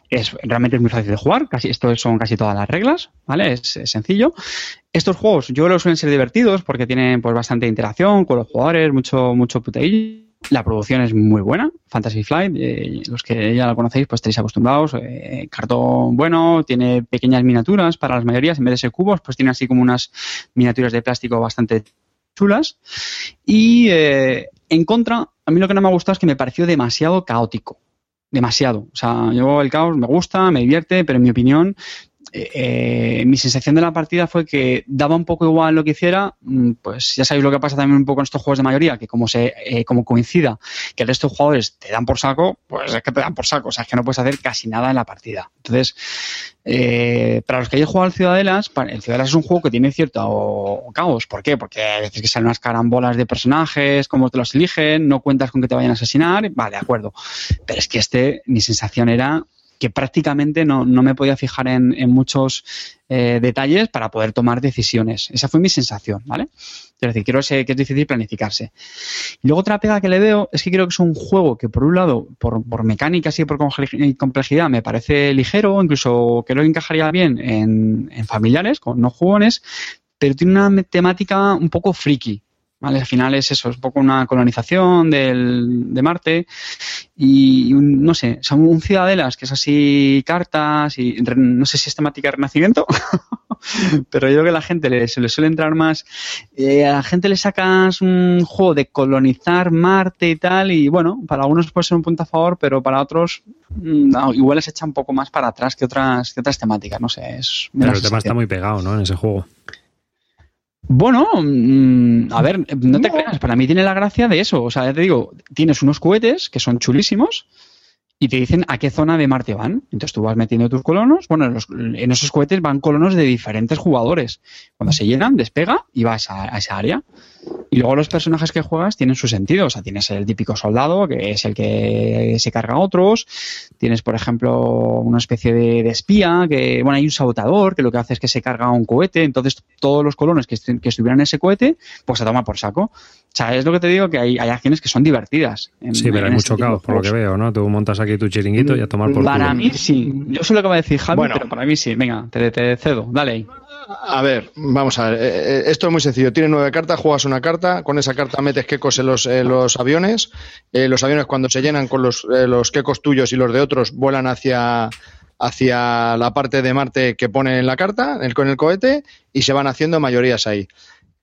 es realmente es muy fácil de jugar, casi, esto son casi todas las reglas, ¿vale? Es, sencillo. Estos juegos yo que suelen ser divertidos porque tienen pues bastante interacción con los jugadores, mucho, mucho puteillo. La producción es muy buena, Fantasy Flight, eh, los que ya la conocéis pues estaréis acostumbrados, eh, cartón bueno, tiene pequeñas miniaturas para las mayorías, en vez de ser cubos, pues tiene así como unas miniaturas de plástico bastante chulas. Y eh, en contra, a mí lo que no me ha gustado es que me pareció demasiado caótico. demasiado. O sea, yo el caos me gusta, me divierte, pero en mi opinión eh, mi sensación de la partida fue que daba un poco igual lo que hiciera, mm, pues ya sabéis lo que pasa también un poco en estos juegos de mayoría, que como se eh, como coincida que el resto de jugadores te dan por saco, pues es que te dan por saco, o sea, es que no puedes hacer casi nada en la partida. Entonces, eh, para los que hayan jugado al Ciudadelas, el Ciudadelas es un juego que tiene cierto caos. ¿Por qué? Porque a veces que salen unas carambolas de personajes, cómo te los eligen, no cuentas con que te vayan a asesinar, vale, de acuerdo. Pero es que este, mi sensación era que prácticamente no, no me podía fijar en, en muchos eh, detalles para poder tomar decisiones. Esa fue mi sensación, ¿vale? Es decir, quiero que es difícil planificarse. Y luego otra pega que le veo es que creo que es un juego que, por un lado, por, por mecánicas y por complejidad, me parece ligero, incluso que encajaría bien en, en familiares, con no jugones, pero tiene una temática un poco friki. ¿Vale? Al final es eso, es un poco una colonización del, de Marte y un, no sé, son un ciudadelas que es así cartas y no sé si es temática de renacimiento, pero yo creo que a la gente le, se le suele entrar más, eh, a la gente le sacas un juego de colonizar Marte y tal y bueno, para algunos puede ser un punto a favor, pero para otros mm, igual les echa un poco más para atrás que otras, que otras temáticas, no sé. Es, pero el tema está muy pegado, ¿no? En ese juego. Bueno, mm, a ver, no te creas, para mí tiene la gracia de eso. O sea, ya te digo, tienes unos cohetes que son chulísimos y te dicen a qué zona de Marte van. Entonces tú vas metiendo tus colonos. Bueno, en, esos cohetes van colonos de diferentes jugadores. Cuando se llenan, despega y vas a esa área. Y luego los personajes que juegas tienen su sentido. O sea, tienes el típico soldado, que es el que se carga a otros. Tienes, por ejemplo, una especie de, espía, que, bueno, hay un sabotador, que lo que hace es que se carga un cohete. Entonces, todos los colonos que, estuvieran en ese cohete, pues se toma por saco. O sea, es lo que te digo, que hay, acciones que son divertidas. sí, pero hay mucho caos, por lo que veo, ¿no? Tú montas aquí tu chiringuito y a tomar por Para mí sí. Yo sé lo que va a decir Javi, pero para mí sí. Venga, te, te cedo. Dale ahí. A ver, vamos a ver. Eh, eh, esto es muy sencillo. Tienes nueve cartas, juegas una carta, con esa carta metes quecos en los, aviones. Eh, los aviones cuando se llenan con los, los quecos tuyos y los de otros vuelan hacia, hacia la parte de Marte que pone en la carta, el, con el cohete, y se van haciendo mayorías ahí.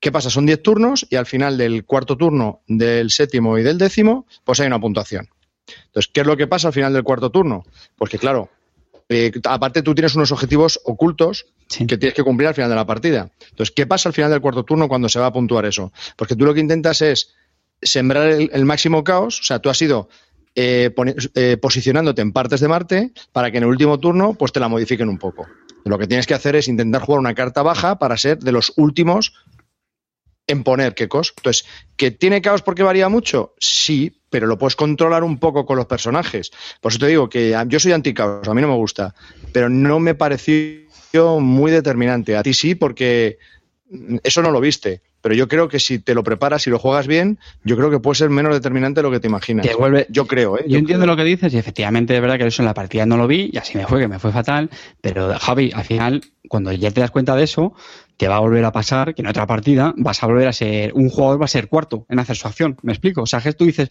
¿Qué pasa? Son diez turnos y al final del cuarto turno, del séptimo y del décimo, pues hay una puntuación. Entonces, ¿qué es lo que pasa al final del cuarto turno? Pues que, claro, eh, aparte tú tienes unos objetivos ocultos que tienes que cumplir al final de la partida. Entonces, ¿qué pasa al final del cuarto turno cuando se va a puntuar eso? Porque tú lo que intentas es sembrar el, máximo caos, o sea, tú has ido eh, eh, posicionándote en partes de Marte para que en el último turno pues te la modifiquen un poco. Lo que tienes que hacer es intentar jugar una carta baja para ser de los últimos en poner quecos. Entonces, ¿que tiene caos porque varía mucho? Sí, pero lo puedes controlar un poco con los personajes. Por eso te digo que yo soy anti-caos, a mí no me gusta, pero no me pareció muy determinante. A ti sí, porque eso no lo viste. Pero yo creo que si te lo preparas y lo juegas bien, yo creo que puede ser menos determinante de lo que te imaginas. yo creo, ¿eh? Yo, entiendo lo que dices y efectivamente es verdad que eso en la partida no lo vi y así me fue, que me fue fatal. Pero Javi, al final, cuando ya te das cuenta de eso, te va a volver a pasar que en otra partida vas a volver a ser, un jugador va a ser cuarto en hacer su acción. ¿Me explico? O sea, que tú dices,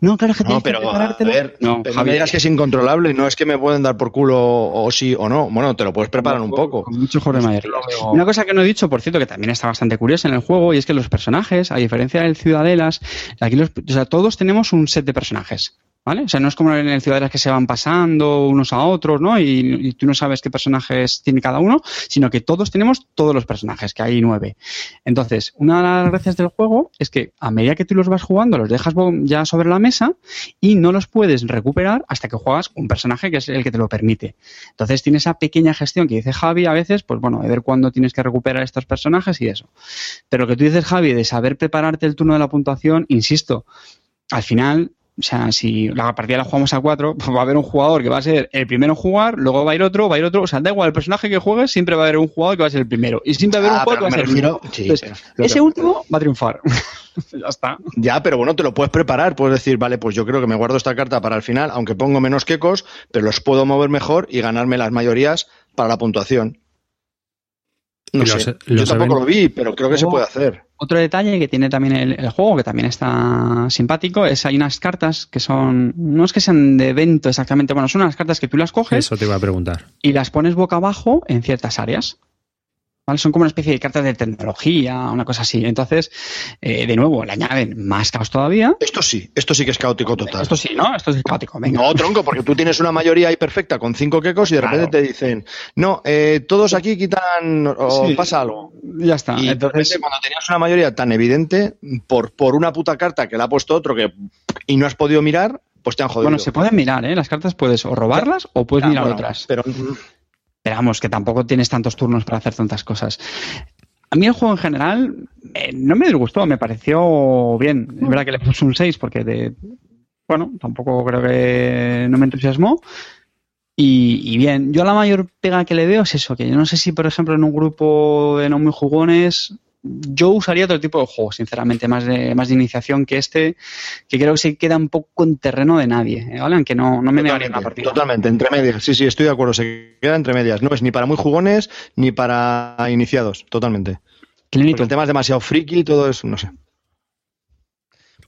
no, claro que no, pero, a ver, no, pero me digas que es incontrolable, no es que me pueden dar por culo o sí o no. Bueno, te lo puedes preparar un poco. Con mucho de mayoría. Una cosa que no he dicho, por cierto, que también está bastante curiosa en el juego, y es que los personajes, a diferencia del Ciudadelas, aquí los, o sea, todos tenemos un set de personajes. ¿Vale? O sea, no es como en el Ciudadanas que se van pasando unos a otros, ¿no? Y, tú no sabes qué personajes tiene cada uno, sino que todos tenemos todos los personajes, que hay nueve. Entonces, una de las gracias del juego es que a medida que tú los vas jugando, los dejas ya sobre la mesa y no los puedes recuperar hasta que juegas un personaje que es el que te lo permite. Entonces, tiene esa pequeña gestión que dice Javi a veces, pues bueno, de ver cuándo tienes que recuperar estos personajes y eso. Pero lo que tú dices, Javi, de saber prepararte el turno de la puntuación, insisto, al final o sea, si la partida la jugamos a cuatro, pues va a haber un jugador que va a ser el primero en jugar, luego va a ir otro, va a ir otro. O sea, da igual el personaje que juegues, siempre va a haber un jugador que va a ser el primero. Y siempre va a haber un ah, jugador que va a ser el primero. ese último va a triunfar. ya está. Ya, pero bueno, te lo puedes preparar. Puedes decir, vale, pues yo creo que me guardo esta carta para el final, aunque pongo menos quecos, pero los puedo mover mejor y ganarme las mayorías para la puntuación. No sé. yo tampoco lo vi, pero creo que se puede hacer. Otro detalle que tiene también el, juego, que también está simpático, es hay unas cartas que son, no es que sean de evento exactamente, bueno, son unas cartas que tú las coges. Eso te iba a preguntar. Y las pones boca abajo en ciertas áreas. ¿Vale? Son como una especie de cartas de tecnología, una cosa así. Entonces, eh, de nuevo, le añaden más caos todavía. Esto sí, esto sí que es caótico total. Esto sí, ¿no? Esto es caótico. Venga. No, tronco, porque tú tienes una mayoría ahí perfecta con cinco quecos y de repente te dicen, no, eh, todos aquí quitan o Sí. pasa algo. Ya está. Y Entonces, cuando tenías una mayoría tan evidente, por, por una puta carta que le ha puesto otro que y no has podido mirar, pues te han jodido. bueno, se pueden mirar, ¿eh? Las cartas puedes o robarlas o puedes Ah, mirar bueno, otras. Pero Pero que tampoco tienes tantos turnos para hacer tantas cosas. A mí el juego en general eh, no me disgustó, me pareció bien. Es verdad que le puse un 6 porque de, bueno, tampoco creo que no me entusiasmó. Y, y bien, yo la mayor pega que le veo es eso, que yo no sé si, por ejemplo, en un grupo de no muy jugones, yo usaría otro tipo de juego, sinceramente, más de, más de iniciación que este, que creo que se queda un poco en terreno de nadie, ¿eh? ¿vale? Aunque no, no me negaría una partida. totalmente, entre medias. Sí, sí, estoy de acuerdo. Se queda entre medias. No es ni para muy jugones ni para iniciados. Totalmente. Porque el tema es demasiado friki y todo eso, no sé.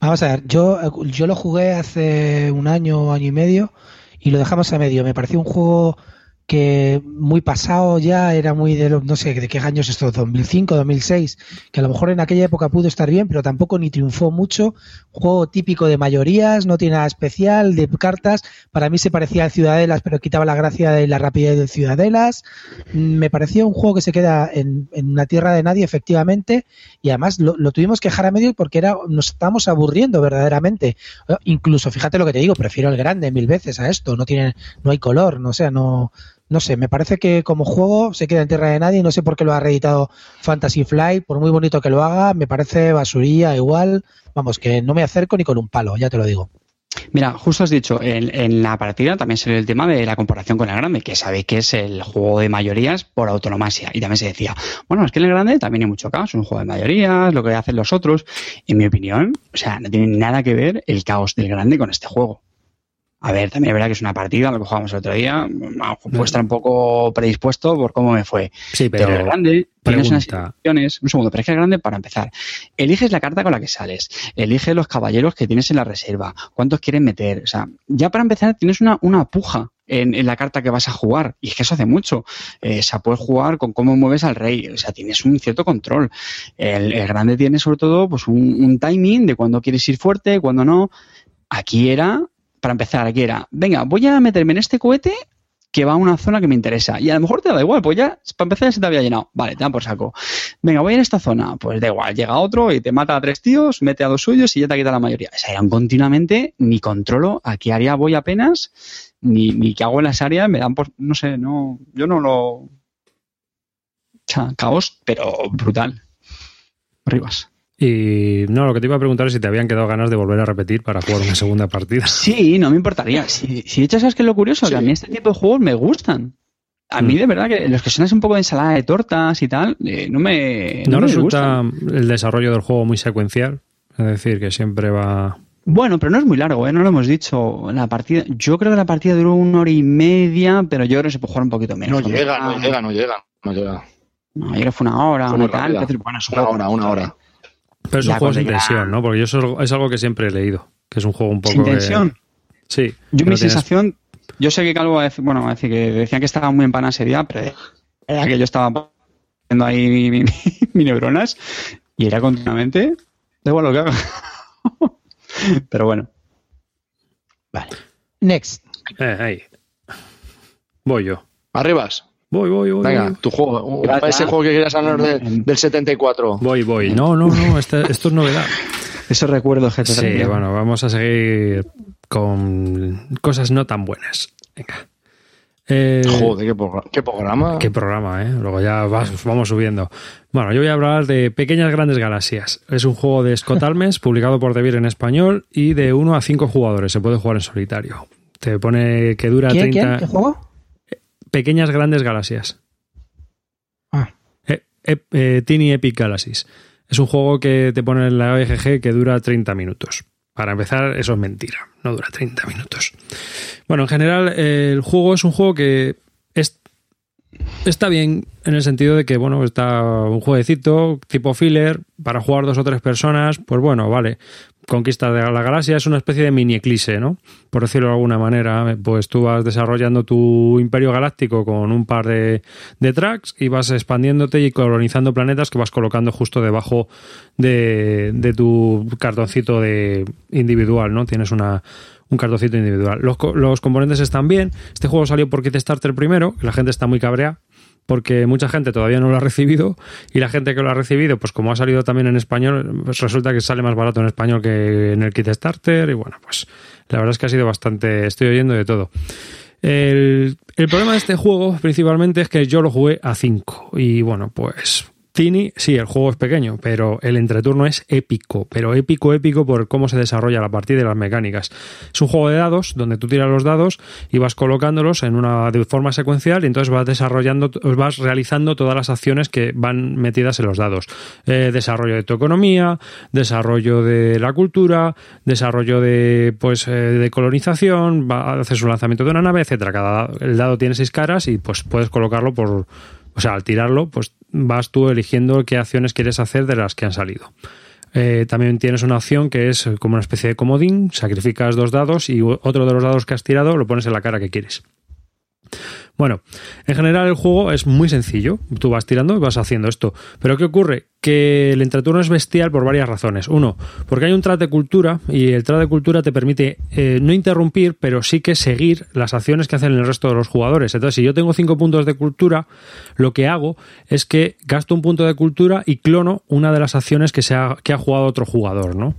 Vamos a ver, yo, yo lo jugué hace un año, año y medio, y lo dejamos a medio. Me pareció un juego que muy pasado ya, era muy de los, no sé, de qué años esto, 2005, 2006, que a lo mejor en aquella época pudo estar bien, pero tampoco ni triunfó mucho. Juego típico de mayorías, no tiene nada especial, de cartas. Para mí se parecía al Ciudadelas, pero quitaba la gracia de la rapidez del Ciudadelas. Mm, Me pareció un juego que se queda en, en una tierra de nadie, efectivamente, y además lo, lo tuvimos que dejar a medio porque era, nos estábamos aburriendo verdaderamente. Eh, Incluso, fíjate lo que te digo, prefiero el grande mil veces a esto, no tiene, no hay color, no o sea, no, no sé, me parece que como juego se queda en tierra de nadie no sé por qué lo ha reeditado Fantasy Flight, por muy bonito que lo haga, me parece basurilla igual, vamos, que no me acerco ni con un palo, ya te lo digo. Mira, justo has dicho, en, la partida también salió el tema de la comparación con el grande, que sabéis que es el juego de mayorías por autonomasia. Y también se decía, bueno, es que el grande también hay mucho caos, un juego de mayorías, lo que hacen los otros. En mi opinión, o sea, no tiene nada que ver el caos del grande con este juego. A ver, también es verdad que es una partida, lo que jugamos el otro día, puedo estar un poco predispuesto por cómo me fue. Sí, Pero, pero, el grande tienes unas situaciones. Un segundo, pero es que el grande, para empezar, eliges la carta con la que sales, eliges los caballeros que tienes en la reserva, cuántos quieren meter. O sea, ya para empezar tienes una, una puja en, en la carta que vas a jugar. Y es que eso hace mucho. Eh, o sea, puedes jugar con cómo mueves al rey. O sea, tienes un cierto control. El, el grande tiene sobre todo pues un, un timing de cuándo quieres ir fuerte, cuándo no. Aquí era, para empezar, aquí era, venga, voy a meterme en este cohete que va a una zona que me interesa. Y a lo mejor te da igual, pues ya, para empezar ya se te había llenado. Vale, te dan por saco. Venga, voy a esta zona. Pues da igual, llega otro y te mata a tres tíos, mete a dos suyos y ya te quita la mayoría. O sea, eran continuamente, ni controlo a qué área voy apenas, ni, ni qué hago en las áreas, me dan por, no sé, no, yo no lo... O sea, caos, pero brutal. Arribas. Y no, lo que te iba a preguntar es si te habían quedado ganas de volver a repetir para jugar una segunda partida. Sí, no me importaría. Si, si de hecho, ¿sabes qué es lo curioso? Sí. Que a mí este tipo de juegos me gustan. A mí, Mm. de verdad, que los que son así un poco de ensalada de tortas y tal, eh, no me. ¿No me resulta el desarrollo del juego muy secuencial? Es decir, que siempre va... Bueno, pero no es muy largo, ¿eh? No lo hemos dicho. La partida, yo creo que la partida duró una hora y media, pero yo creo que se puede jugar un poquito menos. No llega, no llega, no llega, no llega. No, yo creo que fue una hora, Fue una tal. entonces, bueno, Una hora, una hora. Pero es un juego sin tensión, ¿no? Porque yo eso es algo que siempre he leído. Que es un juego un poco... Sin tensión. Sí. Yo mi tienes- sensación, yo sé que Calvo va a decir, bueno, va a decir que decían que estaba muy empanada ese día, pero era que yo estaba poniendo ahí mi, mi- mi neuronas y era continuamente, da igual lo que haga. pero bueno, Next. Eh, ahí. Voy yo. Arribas. Voy, voy, voy. Venga, voy. tu juego. Gracias. Ese juego que querías hablar de- del 74. Voy, voy. No, no, no, este- esto es novedad. esos recuerdos que te Sí, bueno, vamos a seguir con cosas no tan buenas. Venga. Eh, Joder, qué, programa- qué programa. Qué programa, ¿eh? Luego ya vas- vamos subiendo. Bueno, yo voy a hablar de Pequeñas Grandes Galaxias. Es un juego de Scott Almes, publicado por Devir en español y de 1 a 5 jugadores. Se puede jugar en solitario. Te pone que dura ¿Quién, 30... quién? ¿Qué juego? Pequeñas Grandes Galaxias. Ah. Eh, eh, eh, Teeny Epic Galaxies. Es un juego que te pone en la OGG que dura 30 minutos. Para empezar, eso es mentira. No dura 30 minutos. Bueno, en general, eh, el juego es un juego que es, está bien en el sentido de que, bueno, está un jueguecito tipo filler para jugar dos o tres personas. Pues bueno, vale. Conquista de la Galaxia es una especie de mini eclipse, ¿no? Por decirlo de alguna manera, pues tú vas desarrollando tu imperio galáctico con un par de, de tracks y vas expandiéndote y colonizando planetas que vas colocando justo debajo de, de tu cartoncito de individual, ¿no? Tienes una, un cartoncito individual. Los, los, componentes están bien. Este juego salió por Kickstarter primero, la gente está muy cabrea porque mucha gente todavía no lo ha recibido y la gente que lo ha recibido, pues como ha salido también en español, pues resulta que sale más barato en español que en el kit starter y bueno, pues la verdad es que ha sido bastante, estoy oyendo de todo. El, el problema de este juego principalmente es que yo lo jugué a 5 y bueno, pues Sí, el juego es pequeño, pero el entreturno es épico, pero épico, épico por cómo se desarrolla la partida y las mecánicas. Es un juego de dados donde tú tiras los dados y vas colocándolos en una de forma secuencial y entonces vas desarrollando, vas realizando todas las acciones que van metidas en los dados. Eh, desarrollo de tu economía, desarrollo de la cultura, desarrollo de pues eh, de colonización, haces un lanzamiento de una nave, etcétera. Cada el dado tiene seis caras y pues puedes colocarlo por o sea, al tirarlo, pues vas tú eligiendo qué acciones quieres hacer de las que han salido. Eh, también tienes una opción que es como una especie de comodín, sacrificas dos dados y otro de los dados que has tirado lo pones en la cara que quieres. Bueno, en general el juego es muy sencillo. Tú vas tirando y vas haciendo esto. Pero ¿qué ocurre? Que el entreturno es bestial por varias razones. Uno, porque hay un trat de cultura y el trat de cultura te permite eh, no interrumpir, pero sí que seguir las acciones que hacen el resto de los jugadores. Entonces, si yo tengo cinco puntos de cultura, lo que hago es que gasto un punto de cultura y clono una de las acciones que, se ha, que ha jugado otro jugador, ¿no?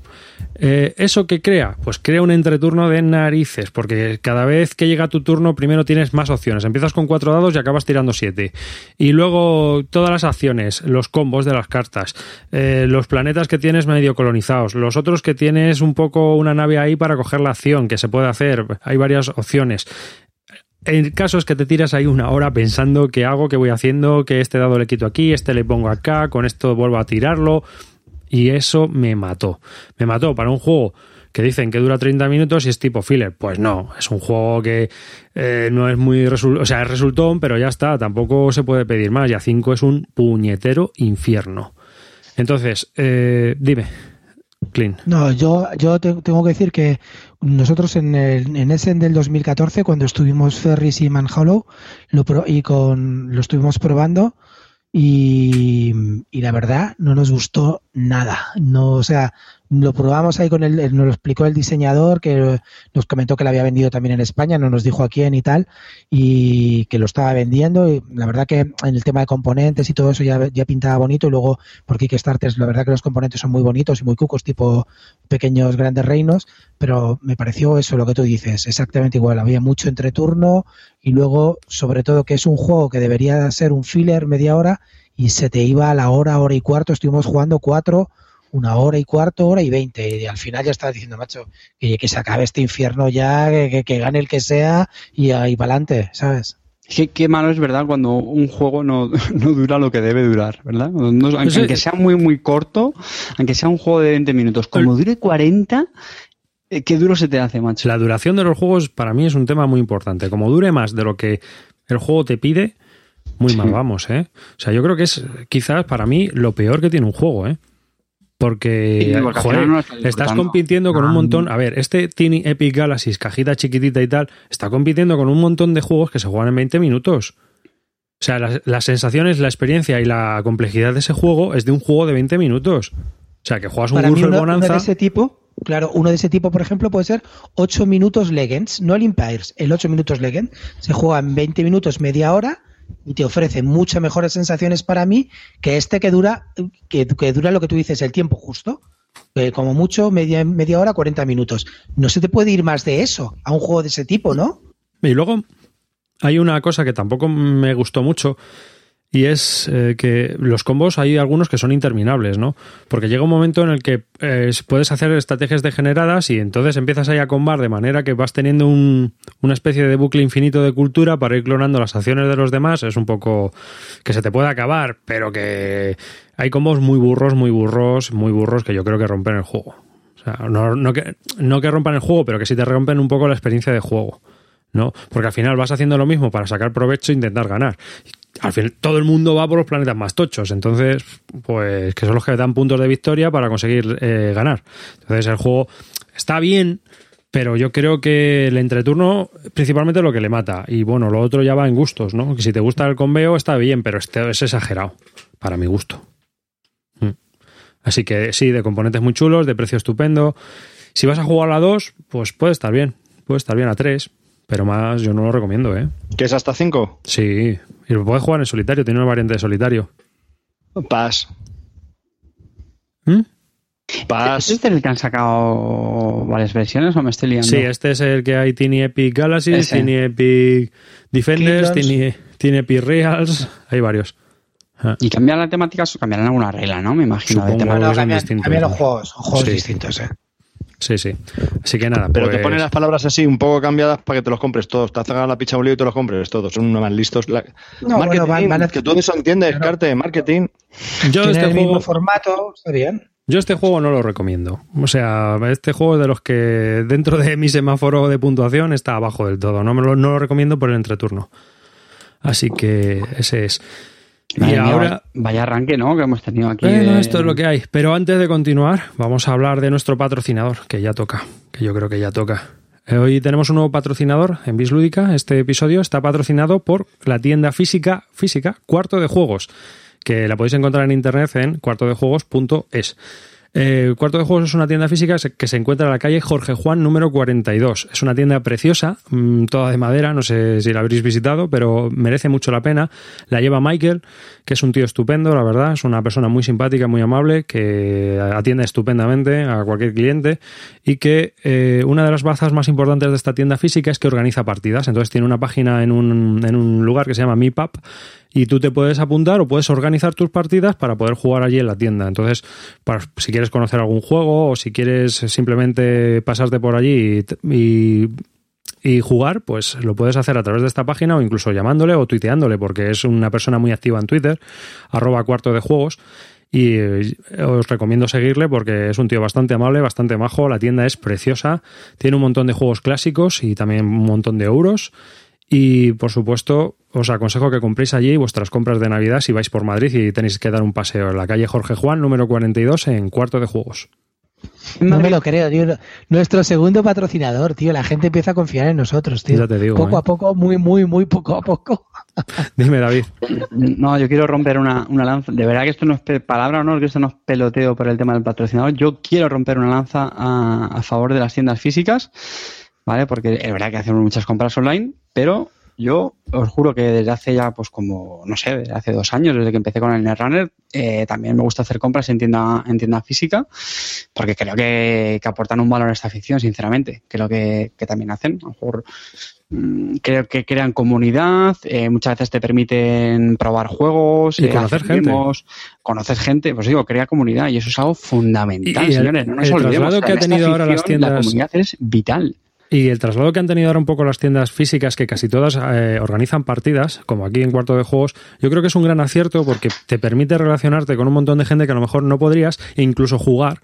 Eh, ¿Eso qué crea? Pues crea un entreturno de narices, porque cada vez que llega tu turno, primero tienes más opciones. Empiezas con cuatro dados y acabas tirando siete. Y luego todas las acciones, los combos de las cartas, eh, los planetas que tienes medio colonizados, los otros que tienes un poco una nave ahí para coger la acción, que se puede hacer. Hay varias opciones. El caso es que te tiras ahí una hora pensando qué hago, qué voy haciendo, que este dado le quito aquí, este le pongo acá, con esto vuelvo a tirarlo. Y eso me mató. Me mató para un juego que dicen que dura 30 minutos y es tipo filler. Pues no, es un juego que eh, no es muy... o sea, es resultón, pero ya está, tampoco se puede pedir más. Ya 5 es un puñetero infierno. Entonces, eh, dime. Clean. No, yo, yo tengo que decir que nosotros en, el, en Essen del 2014, cuando estuvimos Ferris y Manhollow, lo y con, lo estuvimos probando, y, y, la verdad no nos gustó nada. No, o sea, lo probamos ahí con el, nos lo explicó el diseñador que nos comentó que lo había vendido también en España, no nos dijo a quién y tal, y que lo estaba vendiendo. Y la verdad que en el tema de componentes y todo eso ya, ya pintaba bonito. Y luego por Kickstarter, la verdad que los componentes son muy bonitos y muy cucos, tipo pequeños grandes reinos, pero me pareció eso lo que tú dices, exactamente igual. Había mucho entreturno y luego, sobre todo, que es un juego que debería ser un filler media hora y se te iba a la hora, hora y cuarto. Estuvimos jugando cuatro una hora y cuarto, hora y veinte. Y al final ya estaba diciendo, macho, que, que se acabe este infierno ya, que, que, gane el que sea y ahí para adelante, ¿sabes? Qué, qué, malo es verdad cuando un juego no, no, dura lo que debe durar, ¿verdad? No, aunque, aunque, sea muy, muy corto, aunque sea un juego de 20 minutos, como dure 40, eh, qué duro se te hace, macho. La duración de los juegos para mí es un tema muy importante. Como dure más de lo que el juego te pide, muy mal vamos, ¿eh? O sea, yo creo que es quizás para mí lo peor que tiene un juego, ¿eh? Porque, sí, joder, no estás compitiendo con un montón. A ver, este Tiny Epic Galaxy, cajita chiquitita y tal, está compitiendo con un montón de juegos que se juegan en 20 minutos. O sea, las, las sensaciones, la experiencia y la complejidad de ese juego es de un juego de 20 minutos. O sea, que juegas un Burger Bonanza. Uno de ese tipo, claro, uno de ese tipo, por ejemplo, puede ser 8 minutos Legends, no el Empires, el 8 minutos Legends. Se juega en 20 minutos, media hora y te ofrece muchas mejores sensaciones para mí que este que dura, que, que dura lo que tú dices, el tiempo justo. Eh, como mucho, media, media hora, 40 minutos. No se te puede ir más de eso a un juego de ese tipo, ¿no? Y luego hay una cosa que tampoco me gustó mucho, y es eh, que los combos hay algunos que son interminables, ¿no? Porque llega un momento en el que eh, puedes hacer estrategias degeneradas y entonces empiezas ahí a combar de manera que vas teniendo un, una especie de bucle infinito de cultura para ir clonando las acciones de los demás. Es un poco que se te puede acabar, pero que hay combos muy burros, muy burros, muy burros que yo creo que rompen el juego. O sea, no, que, no que rompan el juego, pero que sí te rompen un poco la experiencia de juego. ¿no? Porque al final vas haciendo lo mismo para sacar provecho e intentar ganar. Al final todo el mundo va por los planetas más tochos, entonces, pues que son los que dan puntos de victoria para conseguir eh, ganar. Entonces el juego está bien, pero yo creo que el entreturno principalmente es lo que le mata. Y bueno, lo otro ya va en gustos, ¿no? Que si te gusta el conveo está bien, pero este es exagerado, para mi gusto. Mm. Así que sí, de componentes muy chulos, de precio estupendo. Si vas a jugar a 2, pues puede estar bien. Puede estar bien a 3, pero más yo no lo recomiendo, ¿eh? ¿Que es hasta 5? Sí, y lo puedes jugar en solitario, tiene una variante de solitario. Paz. ¿Mm? Paz. ¿Este es el que han sacado varias versiones o me estoy liando? Sí, este es el que hay Tiny Epic Galaxies, Ese. Tiny Epic Defenders. Tiny, Tiny Epic Reals, hay varios. Ah, Y cambiar la temática, cambiarán alguna regla, ¿no? Me imagino. de Supongo. tema- No, cambian, cambian los juegos, son juegos Sí. distintos, ¿eh? Sí, sí. Así que nada, Pero pues, te ponen las palabras así, un poco cambiadas para que te los compres todos. Te hacen la picha un lío y te los compres todos. Son unos más listos. La- No, marketing, bueno, van- van a- que tú eso entiendes, Pero- Carte, marketing. yo este el mismo juego, formato, está bien. yo este juego no lo recomiendo. O sea, este juego de los que dentro de mi semáforo de puntuación está abajo del todo. No me lo, no lo recomiendo por el entreturno. Así que ese es. Y mía, ahora, Vaya arranque, ¿no? Que hemos tenido aquí. Bueno, de- esto es lo que hay. Pero antes de continuar, vamos a hablar de nuestro patrocinador, que ya toca, que yo creo que ya toca. Eh, Hoy tenemos un nuevo patrocinador en Bislúdica. Este episodio está patrocinado por la tienda física, física Cuarto de Juegos, que la podéis encontrar en internet en cuartodejuegos.es. Eh, Cuarto de Juegos es una tienda física que se encuentra en la calle Jorge Juan número 42. Es una tienda preciosa, mm, toda de madera, no sé si la habréis visitado, pero merece mucho la pena. La lleva Michael, que es un tío estupendo, la verdad, es una persona muy simpática, muy amable, que atiende estupendamente a cualquier cliente y que eh, una de las bazas más importantes de esta tienda física es que organiza partidas. Entonces tiene una página en un, en un lugar que se llama Meepup y tú te puedes apuntar o puedes organizar tus partidas para poder jugar allí en la tienda. Entonces, si quieres conocer algún juego o si quieres simplemente pasarte por allí y, y, y jugar, pues lo puedes hacer a través de esta página o incluso llamándole o tuiteándole, porque es una persona muy activa en Twitter, arroba cuarto de juegos. Y eh, os recomiendo seguirle porque es un tío bastante amable, bastante majo. La tienda es preciosa, tiene un montón de juegos clásicos y también un montón de euros. Y por supuesto, os aconsejo que compréis allí vuestras compras de Navidad si vais por Madrid y tenéis que dar un paseo en la calle Jorge Juan, número 42, en cuarto de juegos. No me lo creo, tío. Nuestro segundo patrocinador, tío. La gente empieza a confiar en nosotros, tío. Ya te digo, poco ¿eh? a poco, muy, muy, muy poco a poco. Dime, David. No, yo quiero romper una, una lanza. De verdad que esto no es palabra, no, que esto no es peloteo por el tema del patrocinador. Yo quiero romper una lanza a, a favor de las tiendas físicas, ¿vale? Porque es verdad que hacemos muchas compras online, pero yo os juro que desde hace ya, pues como, no sé, desde hace dos años, desde que empecé con el Netrunner, eh, también me gusta hacer compras en tienda, en tienda física, porque creo que, que aportan un valor a esta ficción, sinceramente. Creo que, que también hacen. A lo mejor mm, creo que crean comunidad, eh, muchas veces te permiten probar juegos, Y eh, conocer gente. conocer gente, pues digo, crea comunidad y eso es algo fundamental, Y- y el- señores. No nos el olvidemos. que ha tenido ahora las ficción, La tiendas- comunidad es vital. Y el traslado que han tenido ahora un poco las tiendas físicas, que casi todas eh, organizan partidas, como aquí en Cuarto de Juegos, yo creo que es un gran acierto porque te permite relacionarte con un montón de gente que a lo mejor no podrías e incluso jugar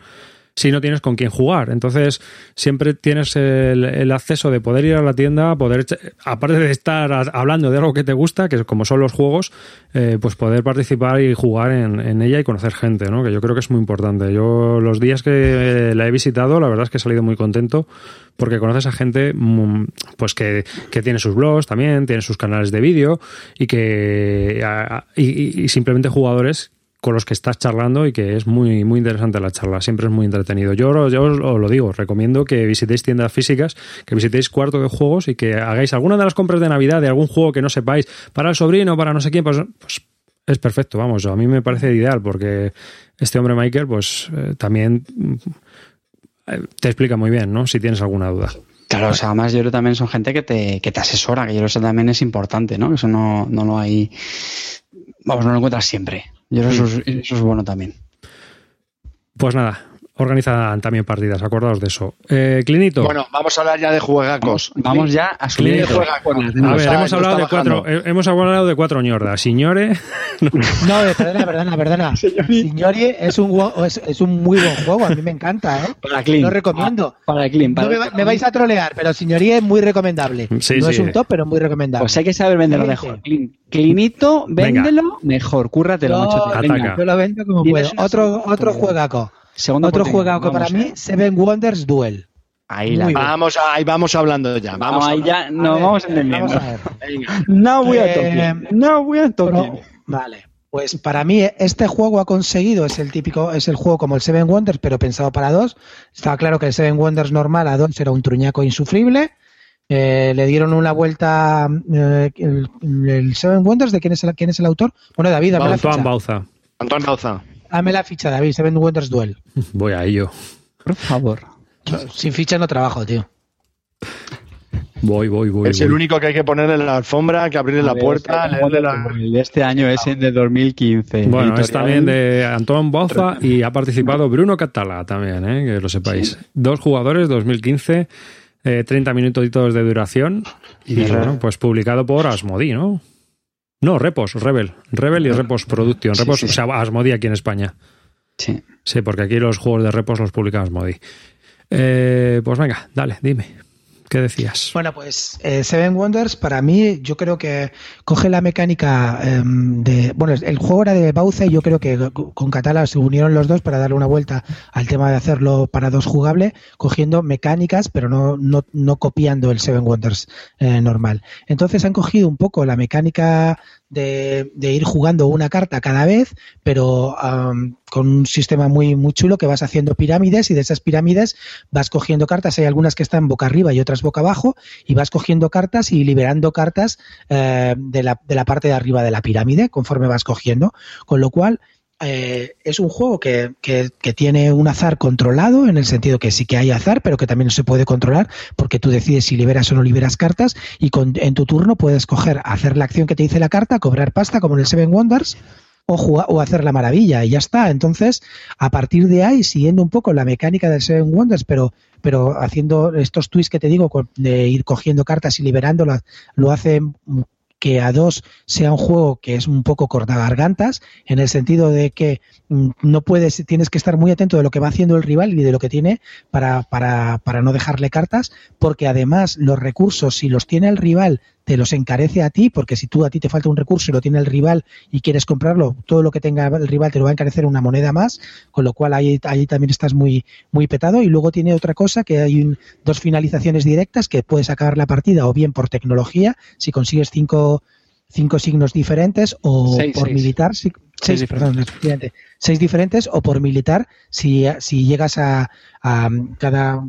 si no tienes con quién jugar. Entonces, siempre tienes el, acceso de poder ir a la tienda, poder, aparte de estar hablando de algo que te gusta, que como son los juegos, eh, pues poder participar y jugar en, en ella y conocer gente, ¿no? Que yo creo que es muy importante. Yo los días que la he visitado, la verdad es que he salido muy contento porque conoces a gente mm, pues que, que tiene sus blogs también, tiene sus canales de vídeo y que y simplemente jugadores con los que estás charlando y que es muy muy interesante la charla, siempre es muy entretenido. Yo, yo os lo digo, recomiendo que visitéis tiendas físicas, que visitéis cuarto de juegos y que hagáis alguna de las compras de Navidad de algún juego que no sepáis, para el sobrino, para no sé quién, pues, pues es perfecto, vamos, a mí me parece ideal porque este hombre Michael pues eh, también eh, te explica muy bien, ¿no? Si tienes alguna duda. Claro, o sea, además yo creo también son gente que te, que te asesora, que yo creo que eso también es importante, ¿no? Eso no, no lo hay, vamos, no lo encuentras siempre. Que eso es, eso es bueno también. Pues nada, organizan también partidas, acordaos de eso. Eh, Clinito. Bueno, vamos a hablar ya de juegacos. Vamos ya a subir Clinito. de juegacos. a o ver, sea, hemos hablado, de cuatro, eh, hemos hablado de cuatro ñordas. Signore, No, eh, perdona, perdona, perdona. Signori es un, es, es un muy buen juego, a mí me encanta, ¿eh? Para Clean. Lo recomiendo. Para Clean. No Para... me, va- me vais a trolear, pero Signorí es muy recomendable. Sí, no sí. es un top, pero muy recomendable. Pues hay que saber venderlo mejor. Clean. Clinito, Venga. véndelo mejor. Cúrratelo, Yo- macho. Ataca. Venga. Yo lo vendo como puedo. Otro, otro juegaco. Segunda Otro oportunidad. juegaco para mí, eh. Seven Wonders Duel. Ahí la. Vamos, ahí vamos hablando ya. Vamos Vamos, ahí ya ver, vamos entendiendo. Vamos a ver. Venga. No voy a Eh, tocar. No voy a tocar. vale. Pues para mí este juego ha conseguido, es el típico, es el juego como el Seven Wonders, pero pensado para dos. Estaba claro que el Seven Wonders normal a dos era un truñaco insufrible. Eh, le dieron una vuelta eh, el, el Seven Wonders, ¿de quién es el, quién es el autor? Bueno, David, ficha. Bauza. Antoine Bauza. Dame la ficha, David, Seven Wonders Duel. Voy a ello. Por favor. Sin ficha no trabajo, tío. Voy, voy, voy. Es voy. el único que hay que ponerle en la alfombra, que abrirle la puerta, este leerle la... El de este año es el de 2015. Bueno, es también de Antoine Bauza y ha participado Bruno Catala también, ¿eh? que lo sepáis. Dos jugadores, 2015, eh, 30 minutitos de duración y bueno, pues publicado por Asmodi, ¿no? No, Repos, Rebel. Rebel y Repos Production. Sí, Repos, sí, o sea, Asmodi aquí en España. Sí. Sí, porque aquí los juegos de Repos los publica Asmodi. Eh, pues venga, dale, dime. ¿Qué decías? Bueno, pues eh, Seven Wonders para mí yo creo que coge la mecánica em, de... Bueno, el juego era de Bauza y yo creo que con Catala se unieron los dos para darle una vuelta al tema de hacerlo para dos jugable, cogiendo mecánicas pero no, no, no copiando el Seven Wonders eh, normal. Entonces han cogido un poco la mecánica de, de ir jugando una carta cada vez, pero am, con un sistema muy, muy chulo que vas haciendo pirámides y de esas pirámides vas cogiendo cartas. Hay algunas que están boca arriba y otras boca abajo y vas cogiendo cartas y liberando cartas eh, de, la, de la parte de arriba de la pirámide conforme vas cogiendo. Con lo cual eh, es un juego que, que, que tiene un azar controlado, en el sentido que sí que hay azar, pero que también se puede controlar, porque tú decides si liberas o no liberas cartas, y con, en tu turno puedes coger, hacer la acción que te dice la carta, cobrar pasta, como en el Seven Wonders, o, jugar, o hacer la maravilla, y ya está. Entonces, a partir de ahí, siguiendo un poco la mecánica del Seven Wonders, pero, pero haciendo estos twists que te digo, de ir cogiendo cartas y liberándolas, lo hace que a dos sea un juego que es un poco cortagargantas, en el sentido de que mm, no puedes, tienes que estar muy atento de lo que va haciendo el rival y de lo que tiene para, para, para no dejarle cartas, porque además los recursos, si los tiene el rival, te los encarece a ti, porque si tú a ti te falta un recurso y lo tiene el rival y quieres comprarlo, todo lo que tenga el rival te lo va a encarecer una moneda más, con lo cual ahí, ahí también estás muy, muy petado. Y luego tiene otra cosa, que hay un- dos finalizaciones directas que puedes acabar la partida o bien por tecnología, si consigues cinco, cinco signos diferentes, o Seis, por seis. militar, si- seis, diferentes. perdón, seis diferentes, o por militar, si, si llegas a, a cada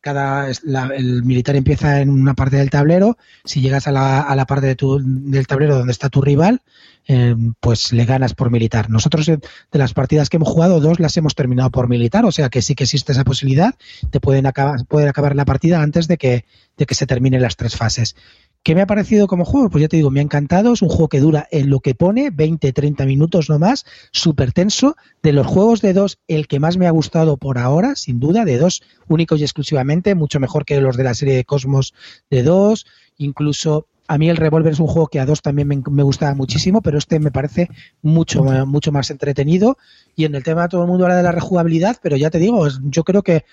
cada la- el militar empieza en una parte del tablero, si llegas a la, a la parte de tu- del tablero donde está tu rival, eh, pues le ganas por militar. Nosotros eh, de las partidas que hemos jugado, dos las hemos terminado por militar, o sea que sí que existe esa posibilidad, te pueden acabar, pueden acabar la partida antes de que, de que se terminen las tres fases. ¿Qué me ha parecido como juego? Pues ya te digo, me ha encantado. Es un juego que dura en lo que pone, 20, 30 minutos no más, súper tenso. De los juegos de dos, el que más me ha gustado por ahora, sin duda, de dos únicos y exclusivamente, mucho mejor que los de la serie de Cosmos de dos. Incluso a mí el Revolver es un juego que a dos también me, me gustaba muchísimo, pero este me parece mucho, mucho más entretenido. Y en el tema todo el mundo habla de la rejugabilidad, pero ya te digo, yo creo que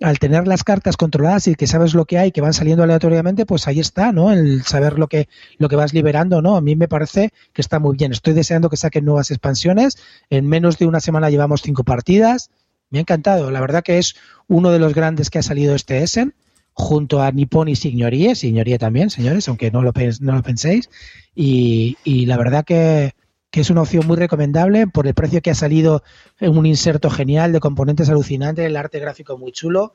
al tener las cartas controladas y que sabes lo que hay, que van saliendo aleatoriamente, pues ahí está, ¿no? El saber lo que, lo que vas liberando, ¿no? A mí me parece que está muy bien. Estoy deseando que saquen nuevas expansiones. En menos de una semana llevamos cinco partidas. Me ha encantado. La verdad que es uno de los grandes que ha salido este Essen, junto a Nippon y Signorie, Signorie también, señores, aunque no lo, no lo penséis. Y, y la verdad que, que es una opción muy recomendable por el precio que ha salido en un inserto genial de componentes alucinantes, el arte gráfico muy chulo.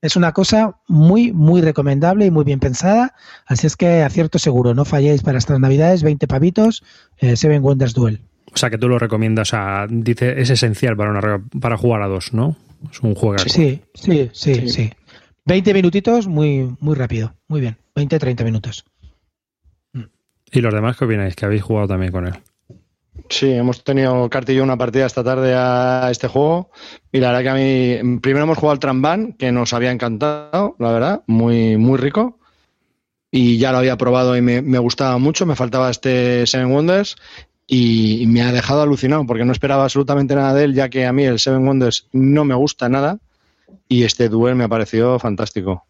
Es una cosa muy, muy recomendable y muy bien pensada. Así es que acierto seguro, no falléis para estas navidades, 20 pavitos, eh, Seven Wonders Duel. O sea, que tú lo recomiendas, o sea, dice, es esencial para, una, para jugar a dos, ¿no? Es un juego. Sí, sí, sí, sí. 20 minutitos, muy, muy rápido. Muy bien. 20, 30 minutos. ¿Y los demás qué opináis? Que habéis jugado también con él. Sí, hemos tenido cartillo una partida esta tarde a este juego y la verdad que a mí primero hemos jugado al Tramban que nos había encantado, la verdad, muy muy rico y ya lo había probado y me, me gustaba mucho, me faltaba este Seven Wonders y me ha dejado alucinado porque no esperaba absolutamente nada de él ya que a mí el Seven Wonders no me gusta nada y este duel me ha parecido fantástico.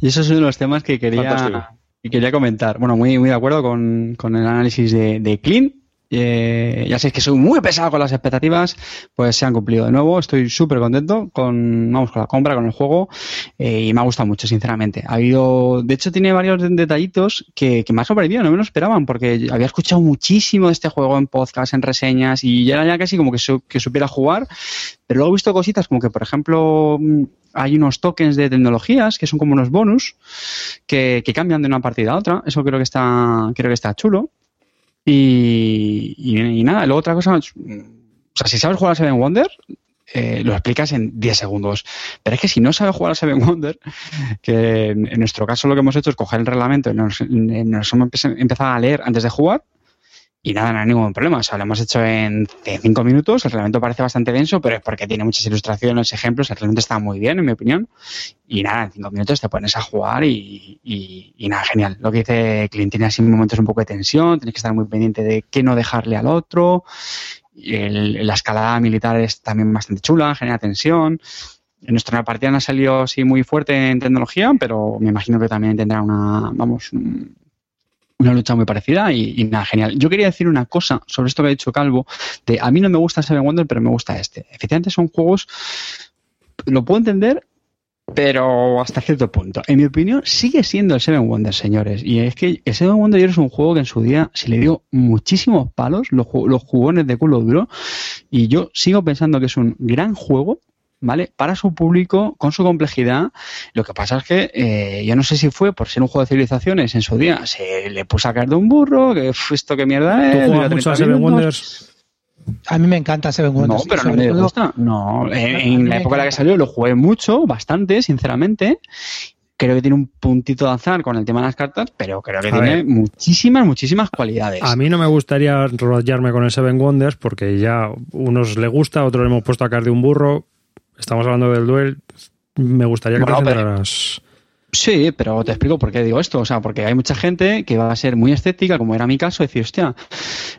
Y eso es uno de los temas que Fantástico. Que quería comentar. Bueno, muy, muy de acuerdo con, con el análisis de, de Clean. Eh, ya sé que soy muy pesado con las expectativas, pues se han cumplido de nuevo. Estoy súper contento con, vamos, con la compra, con el juego eh, y me ha gustado mucho, sinceramente. Ha habido, de hecho, tiene varios detallitos que, que me ha sorprendido, no me lo esperaban, porque había escuchado muchísimo de este juego en podcast, en reseñas y ya era ya casi como que supiera jugar, pero luego he visto cositas como que, por ejemplo, mm, hay unos tokens de tecnologías que son como unos bonus que, que cambian de una partida a otra. Eso creo que está, creo que está chulo. Y, y- nada, luego otra cosa, mm, o sea, si sabes jugar a Seven Wonder, eh, lo explicas en 10 segundos. Pero es que si no sabes jugar a Seven Wonder, que en, nuestro caso lo que hemos hecho es coger el reglamento y nos, nos hemos empe- empezado a leer antes de jugar. Y nada, no hay ningún problema. O sea, lo hemos hecho en 5 minutos. El reglamento parece bastante denso, pero es porque tiene muchas ilustraciones, ejemplos. El reglamento está muy bien, en mi opinión. Y nada, en 5 minutos te pones a jugar y, y- nada, genial. Lo que dice Clint, tiene así momentos un poco de tensión, tienes que estar muy pendiente de qué no dejarle al otro. La escalada militar es también bastante chula, genera tensión. En nuestra partida no ha salido así muy fuerte en tecnología, pero me imagino que también tendrá una, vamos, una lucha muy parecida y, nada, genial. Yo quería decir una cosa sobre esto que ha dicho Calvo, de a mí no me gusta Seven Wonder, pero me gusta este. Efectivamente son juegos, lo puedo entender, pero hasta cierto punto. En mi opinión, sigue siendo el Seven Wonders, señores. Y es que el Seven Wonders es un juego que en su día se le dio muchísimos palos, los, los jugones de culo duro, y yo sigo pensando que es un gran juego, ¿vale? Para su público, con su complejidad. Lo que pasa es que eh, yo no sé si fue por ser un juego de civilizaciones en su día, se le puso a caer de un burro, que "Uf, esto que mierda es. ¿Tú juegas mucho 30 a Seven minutos". Wonders? A mí me encanta Seven No, Wonders. pero no me todo- gusta. No, en, mí en la época en la que salió lo jugué mucho, bastante, sinceramente. Creo que tiene un puntito de azar con el tema de las cartas, pero creo que A tiene ver. muchísimas, muchísimas cualidades. A mí no me gustaría rollarme con el Seven Wonders porque ya unos le gusta, otros le hemos puesto a caer de un burro. Estamos hablando del duel. Me gustaría que Bueno, te centraras. Sí, pero te explico por qué digo esto. O sea, porque hay mucha gente que va a ser muy escéptica, como era mi caso, decir, hostia.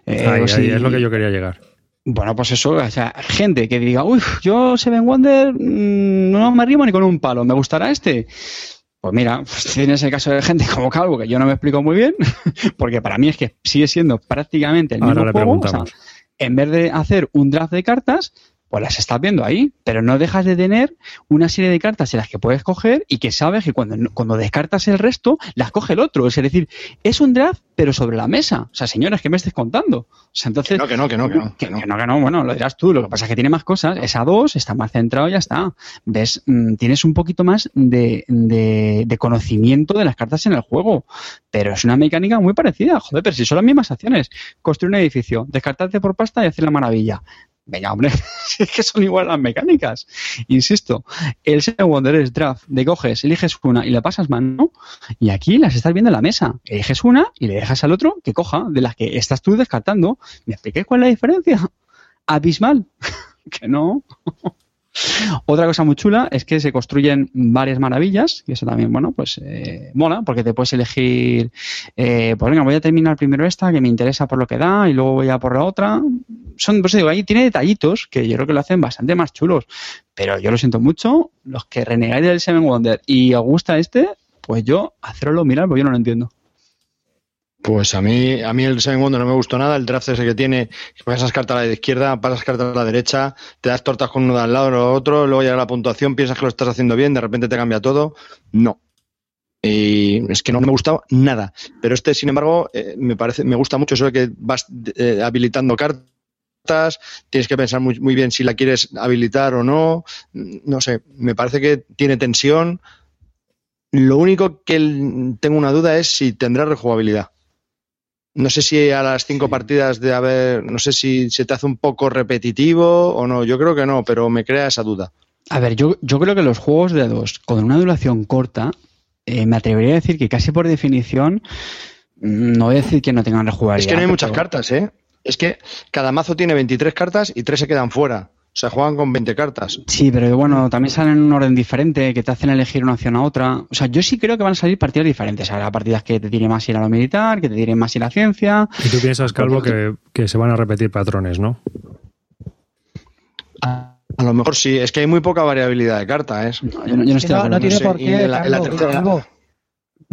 eh, Ahí, es lo que yo quería llegar. Bueno, pues eso, o sea, gente que diga, uy, yo Seven Wonder mm, no me arrimo ni con un palo, ¿me gustará este? Pues mira, pues tienes el caso de gente como Calvo, que yo no me explico muy bien, porque para mí es que sigue siendo prácticamente el Ahora mismo juego. o sea, en vez de hacer un draft de cartas, pues las estás viendo ahí, pero no dejas de tener una serie de cartas en las que puedes coger y que sabes que cuando, cuando descartas el resto, las coge el otro. Es decir, es un draft, pero sobre la mesa. O sea, señores, ¿qué me estés contando? O sea, entonces. Que no, que no, que no, que no. Que, que no, que no, bueno, lo dirás tú. Lo que pasa es que tiene más cosas. Es a dos, está más centrado y ya está. Ves, Mm, tienes un poquito más de, de, de conocimiento de las cartas en el juego. Pero es una mecánica muy parecida. Joder, pero si son las mismas acciones. Construir un edificio, descartarte por pasta y hacer la maravilla. Venga, hombre, es que son igual las mecánicas. Insisto, el Seven Wonder es draft, de coges, eliges una y le pasas mano, y aquí las estás viendo en la mesa. Eliges una y le dejas al otro que coja de las que estás tú descartando. ¿Me expliqué cuál es la diferencia? Abismal. que no. Otra cosa muy chula es que se construyen varias maravillas, y eso también, bueno, pues eh, mola, porque te puedes elegir, eh, pues venga, voy a terminar primero esta, que me interesa por lo que da, y luego voy a por la otra. Son, pues digo, ahí tiene detallitos que yo creo que lo hacen bastante más chulos, pero yo lo siento mucho, los que renegáis del Seven Wonder y os gusta este, pues yo, hacerlo mirar, porque yo no lo entiendo. Pues a mí, a mí el Seven Wonder no me gustó nada. El draft ese que tiene, pasas carta a la izquierda, pasas carta a la derecha, te das tortas con uno de al lado o lo otro, luego llega la puntuación, piensas que lo estás haciendo bien, de repente te cambia todo. No. Y es que no me gustaba nada. Pero este, sin embargo, eh, me parece, me gusta mucho eso de que vas eh, habilitando cartas, tienes que pensar muy, muy bien si la quieres habilitar o no. No sé, me parece que tiene tensión. Lo único que tengo una duda es si tendrá rejugabilidad. No sé si a las cinco partidas de haber, no sé si se te hace un poco repetitivo o no. Yo creo que no, pero me crea esa duda. A ver, yo, yo creo que los juegos de dos con una duración corta, eh, me atrevería a decir que casi por definición, mm, no voy a decir que no tengan rejugabilidad. Es que no hay muchas pero- cartas, ¿eh? Es que cada mazo tiene 23 cartas y 3 se quedan fuera. O sea, juegan con 20 cartas. Sí, pero bueno, también salen en un orden diferente, que te hacen elegir una opción a otra. O sea, yo sí creo que van a salir partidas diferentes. Habrá partidas que te tiren más ir a lo militar, que te tiren más ir a la ciencia. Y tú piensas, Calvo, que, que se van a repetir patrones, ¿no? A, a lo mejor sí, es que hay muy poca variabilidad de cartas, ¿eh? No, yo no, yo no estoy de acuerdo. no tiene sé, por y qué. en la- en la Calvo,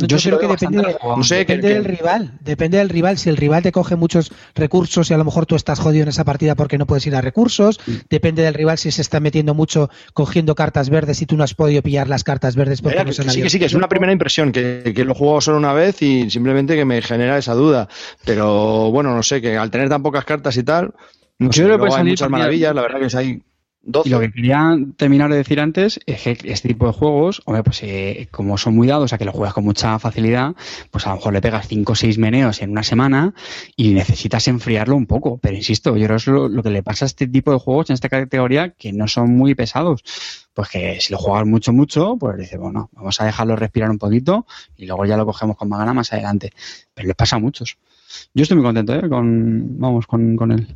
Yo creo que depende. No sé, depende que- del rival. Depende del rival. Si el rival te coge muchos recursos y a lo mejor tú estás jodido en esa partida porque no puedes ir a recursos. Depende del rival si se está metiendo mucho cogiendo cartas verdes y tú no has podido pillar las cartas verdes porque Mira, no que sí, que sí, que es una primera impresión, que, que lo jugado solo una vez y simplemente que me genera esa duda. Pero bueno, no sé, que al tener tan pocas cartas y tal, no Yo sé, creo que hay muchas maravillas, la verdad que es hay 12. Y lo que quería terminar de decir antes es que este tipo de juegos, hombre, pues eh, como son muy dados a que lo juegas con mucha facilidad, pues a lo mejor le pegas 5 o 6 meneos en una semana y necesitas enfriarlo un poco. Pero insisto, yo creo que es lo, lo que le pasa a este tipo de juegos en esta categoría que no son muy pesados. Pues que si lo juegas mucho, mucho, pues dices, bueno, vamos a dejarlo respirar un poquito y luego ya lo cogemos con más ganas más adelante. Pero les pasa a muchos. Yo estoy muy contento, ¿eh? Con, vamos, con, con él.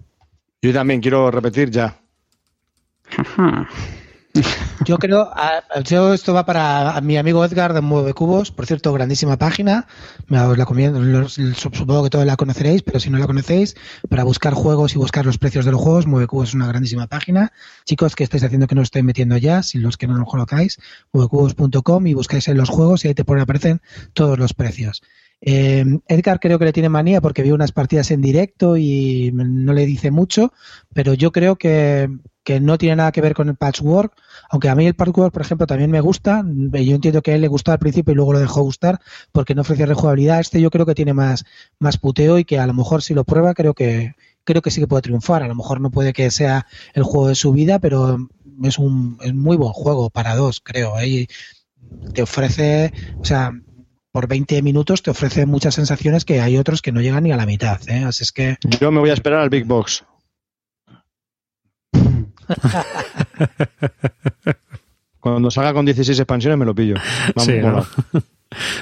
Yo también quiero repetir ya. Yo creo, yo esto va para mi amigo Edgar de Mueve Cubos, por cierto, grandísima página, me la comiendo, supongo que todos la conoceréis, pero si no la conocéis, para buscar juegos y buscar los precios de los juegos, Mueve Cubos es una grandísima página. Chicos, que estáis haciendo que no os estoy metiendo ya, si los que no lo colocáis, muevecubos.com y buscáis en los juegos y ahí te pone, aparecen todos los precios. Eh, Edgar creo que le tiene manía porque vio unas partidas en directo y no le dice mucho, pero yo creo que, que no tiene nada que ver con el patchwork, aunque a mí el patchwork, por ejemplo, también me gusta. Yo entiendo que a él le gustó al principio y luego lo dejó gustar porque no ofrece rejugabilidad. Este yo creo que tiene más, más puteo y que a lo mejor si lo prueba creo que creo que sí que puede triunfar. A lo mejor no puede que sea el juego de su vida, pero es un es muy buen juego para dos, creo. ¿eh? Y te ofrece, o sea, por 20 minutos te ofrece muchas sensaciones que hay otros que no llegan ni a la mitad. ¿eh? Así es que Yo me voy a esperar al Big Box. Cuando salga con 16 expansiones me lo pillo. Vamos, Sí, ¿no? Sí,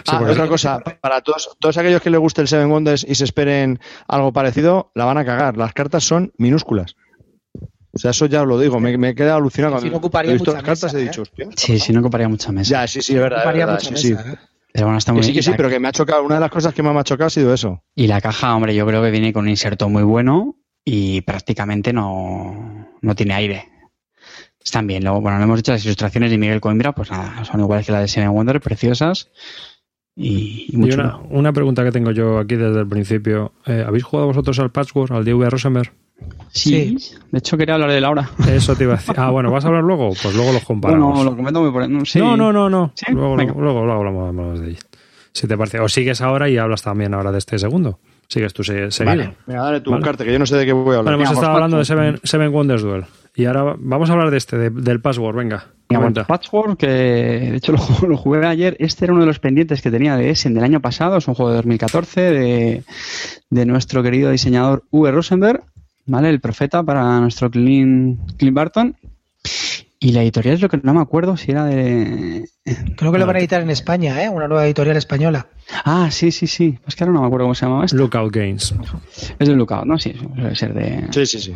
Ah, otra cosa, para todos, todos aquellos que les guste el Seven Wonders y se esperen algo parecido, la van a cagar. Las cartas son minúsculas. O sea, eso ya os lo digo, me, me he quedado alucinado cuando no ocuparía he visto mucha las cartas mesa, he ¿eh? dicho, hostia. Sí, sí, no ocuparía mucha mesa. Ya, sí, sí, es verdad. es ocuparía verdad, mucha sí, sí. ¿eh? Pero bueno, está Que muy sí, que sí, la- pero que me ha chocado. Una de las cosas que más me ha chocado ha sido eso. Y la caja, hombre, yo creo que viene con un inserto muy bueno y prácticamente no, no tiene aire. Están bien. Luego, bueno, lo hemos dicho, las ilustraciones de Miguel Coimbra, pues nada, son iguales que las de Seven Wonder, preciosas y, y muy Y una pregunta que tengo yo aquí desde el principio. Eh, ¿Habéis jugado vosotros al Patchwork, al DV Rosenberg? Sí, de hecho quería hablar de Laura. Eso te iba a decir. Ah, bueno, ¿vas a hablar luego? Pues luego los comparamos. Bueno, lo comento muy por no, sí. No, no, no, no. ¿Sí? Luego, luego, luego hablamos, hablamos de ello. Si te parece. O sigues ahora y hablas también ahora de este segundo. Sigues tú se- seguido. Vale. Venga, dale tu Vale. carta, que yo no sé de qué voy a hablar. Bueno, hemos estado pues, hablando de. Seven, Seven Wonders Duel. Y ahora vamos a hablar de este, de- del password. Venga, Venga, bueno, Patchwork, que de hecho lo jugué ayer. Este era uno de los pendientes que tenía de Essen del año pasado. Es un juego de 2014 de, de nuestro querido diseñador Uwe Rosenberg, ¿vale? El profeta para nuestro Clint, Clint Barton. Y la editorial es lo que no me acuerdo si era de. Creo que lo van a editar en España, ¿eh? Una nueva editorial española. Ah, sí, sí, sí. Es que ahora no me acuerdo cómo se llamaba esto. Lookout Games. Es de Lookout, ¿no? Sí, suele ser de. Sí, sí, sí.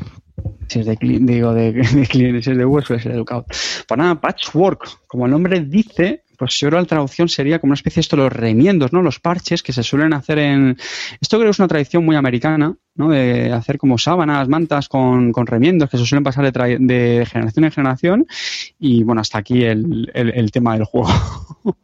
Si es de Clint, digo, de, de Clint, si es de suele ser de Lookout. Pues nada, Patchwork, como el nombre dice, pues yo creo que la traducción sería como una especie de esto, los remiendos, ¿no? Los parches que se suelen hacer en... Esto creo que es una tradición muy americana, ¿no? De hacer como sábanas, mantas con, con remiendos que se suelen pasar de, tra- de generación en generación. Y bueno, hasta aquí el, el- el tema del juego.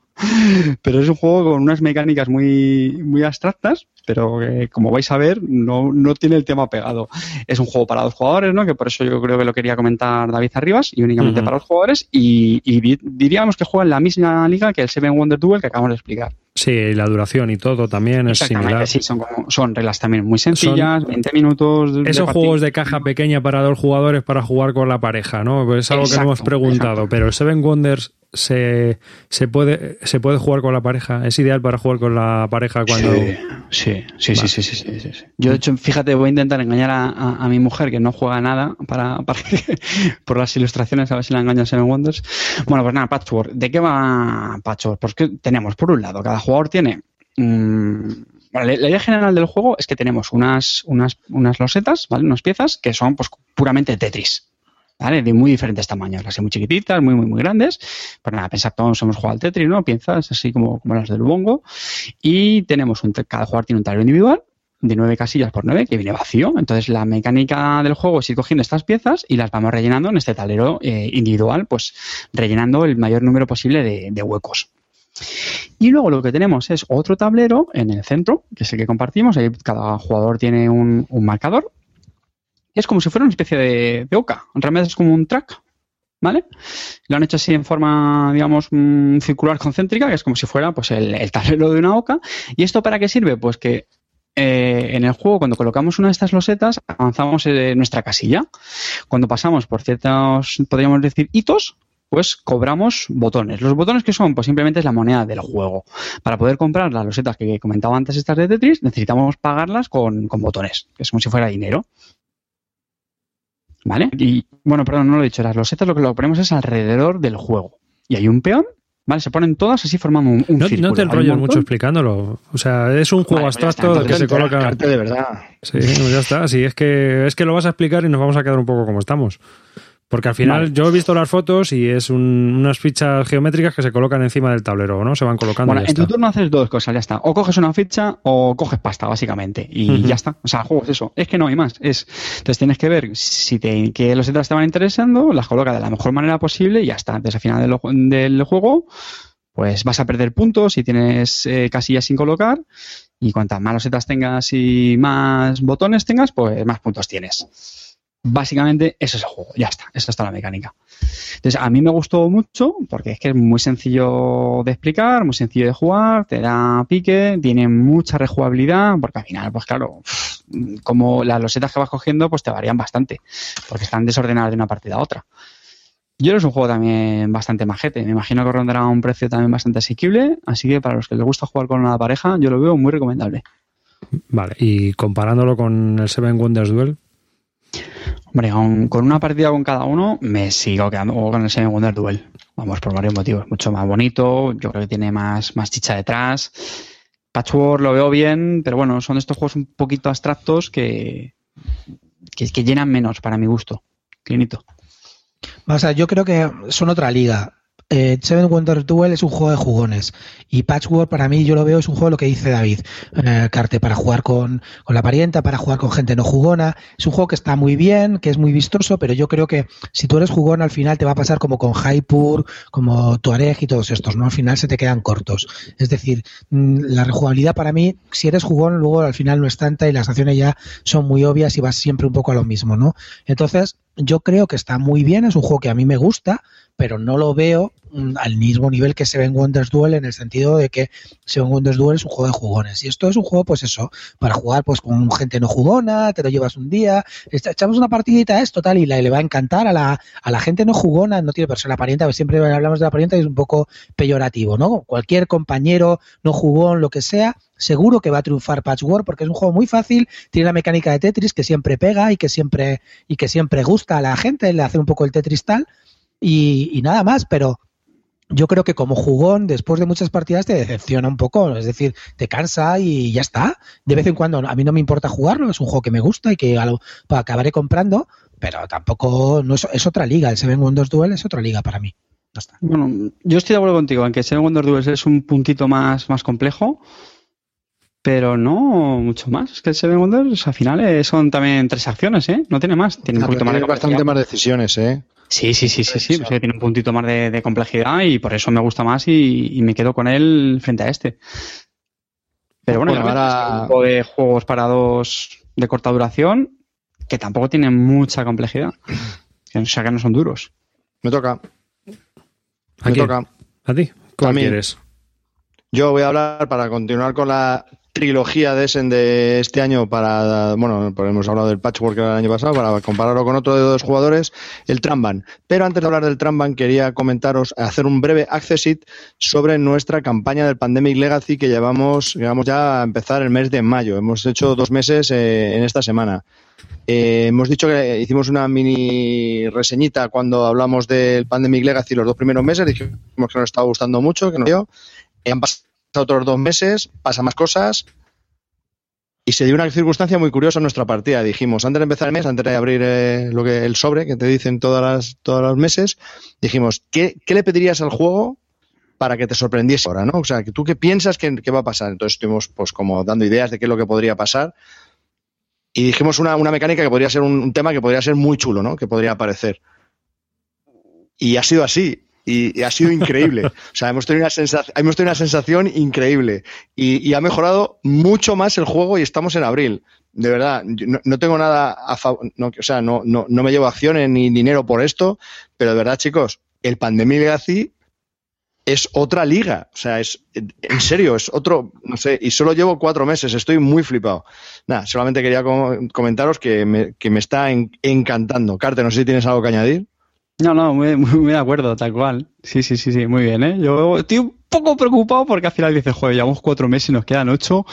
Pero es un juego con unas mecánicas muy, muy abstractas, pero que, como vais a ver, no, no tiene el tema pegado. Es un juego para dos jugadores, ¿no? Que por eso yo creo que lo quería comentar David Arribas, y únicamente para dos jugadores. Y, y di- diríamos que juega en la misma liga que el Seven Wonder Duel que acabamos de explicar. Sí, y la duración y todo también es similar. sí, son, como- son reglas también muy sencillas, 20 minutos. de Esos partida. juegos de caja pequeña para dos jugadores para jugar con la pareja, ¿no? Pues es algo que no hemos preguntado, exacto. pero el Seven Wonders se, se puede se puede jugar con la pareja, es ideal para jugar con la pareja cuando Sí, sí, sí, Vale. sí, sí, sí, sí, sí. Yo, de hecho, fíjate, voy a intentar engañar a, a- a mi mujer que no juega nada para, para por las ilustraciones, a ver si la engaño a Seven Wonders. Bueno, pues nada, Patchwork. ¿De qué va Patchwork? Pues que tenemos, por un lado, cada jugador tiene mm, bueno, la, la idea general del juego es que tenemos unas, unas, unas losetas, ¿vale? Unas piezas que son pues puramente Tetris. ¿Vale? De muy diferentes tamaños, las muy chiquititas, muy, muy, muy grandes. Pues nada, pensad, todos hemos jugado al Tetris, ¿no? Piezas así como, como las del Bongo. Y tenemos un, cada jugador tiene un tablero individual de nueve casillas por nueve que viene vacío. Entonces la mecánica del juego es ir cogiendo estas piezas y las vamos rellenando en este tablero eh, individual, pues rellenando el mayor número posible de, de huecos. Y luego lo que tenemos es otro tablero en el centro, que es el que compartimos. Ahí cada jugador tiene un, un marcador. Es como si fuera una especie de, de oca. Realmente es como un track, ¿vale? Lo han hecho así en forma, digamos, mm, circular concéntrica, que es como si fuera pues el, tablero de una oca. ¿Y esto para qué sirve? Pues que eh, en el juego, cuando colocamos una de estas losetas, avanzamos en nuestra casilla. Cuando pasamos por ciertos, podríamos decir, hitos, pues cobramos botones. ¿Los botones que son? Pues simplemente es la moneda del juego. Para poder comprar las losetas que comentaba antes, estas de Tetris, necesitamos pagarlas con, con botones, que es como si fuera dinero. ¿Vale? Y bueno, perdón, no lo he dicho. Las losetas lo que lo ponemos es alrededor del juego. Y hay un peón, ¿vale? Se ponen todas así formando un, un No, círculo. no te Hay un enrolles montón. mucho explicándolo. O sea, es un juego Vale, pues abstracto que se coloca. de verdad. Sí, pues ya está. Sí, es que, es que lo vas a explicar y nos vamos a quedar un poco como estamos. Porque al final Vale. yo he visto las fotos y es un- unas fichas geométricas que se colocan encima del tablero, ¿no? Se van colocando Bueno, y ya en tu está. turno haces dos cosas, ya está. O coges una ficha o coges pasta, básicamente. Y ya está. O sea, el juego es eso. Es que no hay más. Es, entonces tienes que ver si te, qué los letras te van interesando, las colocas de la mejor manera posible y ya está. Entonces al final del, del juego, pues vas a perder puntos si tienes eh, casillas sin colocar. Y cuantas más losetas tengas y más botones tengas, pues más puntos tienes. Básicamente, eso es el juego. Ya está. Esa está la mecánica. Entonces, a mí me gustó mucho porque es que es muy sencillo de explicar, muy sencillo de jugar, te da pique, tiene mucha rejugabilidad, porque al final, pues claro, como las losetas que vas cogiendo, pues te varían bastante, porque están desordenadas de una partida a otra. Yo es un juego también bastante majete. Me imagino que rondará un precio también bastante asequible, así que para los que les gusta jugar con una pareja, yo lo veo muy recomendable. Vale, y comparándolo con el Seven Wonders Duel, Hombre, con, con una partida con cada uno, me sigo quedando con el Seven Wonder Duel. Vamos, por varios motivos. Mucho más bonito, yo creo que tiene más, más chicha detrás. Patchwork lo veo bien, pero bueno, son estos juegos un poquito abstractos que, que, que llenan menos para mi gusto. Clinito. O sea, yo creo que son otra liga. Eh, Seven Wonders Duel es un juego de jugones y Patchwork para mí yo lo veo es un juego lo que dice David eh, Carte para jugar con, con la parienta, para jugar con gente no jugona. Es un juego que está muy bien, que es muy vistoso, pero yo creo que si tú eres jugón al final te va a pasar como con Hypur, como Tuareg y todos estos, ¿no? Al final se te quedan cortos. Es decir, mm, la rejugabilidad para mí, si eres jugón, luego al final no es tanta y las acciones ya son muy obvias y vas siempre un poco a lo mismo, ¿no? Entonces, yo creo que está muy bien, es un juego que a mí me gusta, pero no lo veo mm, al mismo nivel que Seven Wonders Duel en el sentido de que Seven Wonders Duel es un juego de jugones. Y esto es un juego pues eso para jugar pues con gente no jugona te lo llevas un día echa- echamos una partidita esto tal y la- le va a encantar a la, a la gente no jugona no tiene persona parienta siempre hablamos de la parienta y es un poco peyorativo no cualquier compañero no jugón lo que sea seguro que va a triunfar Patchwork porque es un juego muy fácil tiene la mecánica de Tetris que siempre pega y que siempre y que siempre gusta a la gente le hace un poco el Tetris tal y, y nada más, pero yo creo que como jugón, después de muchas partidas, te decepciona un poco. Es decir, te cansa y ya está. De vez en cuando, a mí no me importa jugarlo, es un juego que me gusta y que lo- pues, acabaré comprando, pero tampoco no es, es otra liga. El Seven Wonders Duel es otra liga para mí. Bueno, yo estoy de acuerdo contigo en que Seven Wonder Duels es un puntito más, más complejo, pero no mucho más. Es que el Seven Wonders al final eh, son también tres acciones, ¿eh? No tiene más. Tiene un Ah, poquito más de bastante más decisiones, ¿eh? Sí, sí, sí, sí, sí. Sea, tiene un puntito más de, de complejidad y por eso me gusta más y, y me quedo con él frente a este. Pero bueno, Bueno, ahora- es un grupo de juegos para dos de corta duración que tampoco tienen mucha complejidad. O sea, que no son duros. Me toca. ¿A Me quién? toca. ¿A ti? ¿Cuál A mí. quieres? Yo voy a hablar para continuar con la trilogía de Essen de este año para, bueno, pues hemos hablado del patchwork del año pasado, para compararlo con otro de dos jugadores, el Tramban. Pero antes de hablar del Tramban, quería comentaros, hacer un breve accessit sobre nuestra campaña del Pandemic Legacy que llevamos, llevamos ya a empezar el mes de mayo. Hemos hecho dos meses eh, en esta semana. Eh, hemos dicho que hicimos una mini reseñita cuando hablamos del Pandemic Legacy los dos primeros meses, dijimos que nos estaba gustando mucho, que nos dio. Eh, han pasado otros dos meses, pasan más cosas. Y se dio una circunstancia muy curiosa en nuestra partida. Dijimos, antes de empezar el mes, antes de abrir eh, lo que el sobre que te dicen todos los meses, dijimos, ¿qué, ¿qué le pedirías al juego para que te sorprendiese ahora, ¿no? O sea, tú qué piensas que, que, va a pasar. Entonces estuvimos pues como dando ideas de qué es lo que podría pasar. Y dijimos una, una mecánica que podría ser un, un, tema que podría ser muy chulo, ¿no? Que podría aparecer. Y ha sido así. Y, y ha sido increíble. o sea, hemos tenido una, sensación, hemos tenido una sensación increíble. Y, y, ha mejorado mucho más el juego y estamos en abril. De verdad, no, no tengo nada a favor. No, o sea, no, no, no me llevo acciones ni dinero por esto. Pero de verdad, chicos, el Pandemic Legacy es otra liga. O sea, es en serio, es otro, no sé, y solo llevo cuatro meses, estoy muy flipado. Nada, solamente quería comentaros que me, que me está en, encantando. Carte, no sé si tienes algo que añadir. No, no, muy, muy, de acuerdo, tal cual. Sí, sí, sí, sí, muy bien, ¿eh? Yo estoy un poco preocupado porque al final dices, joder, llevamos cuatro meses y nos quedan ocho.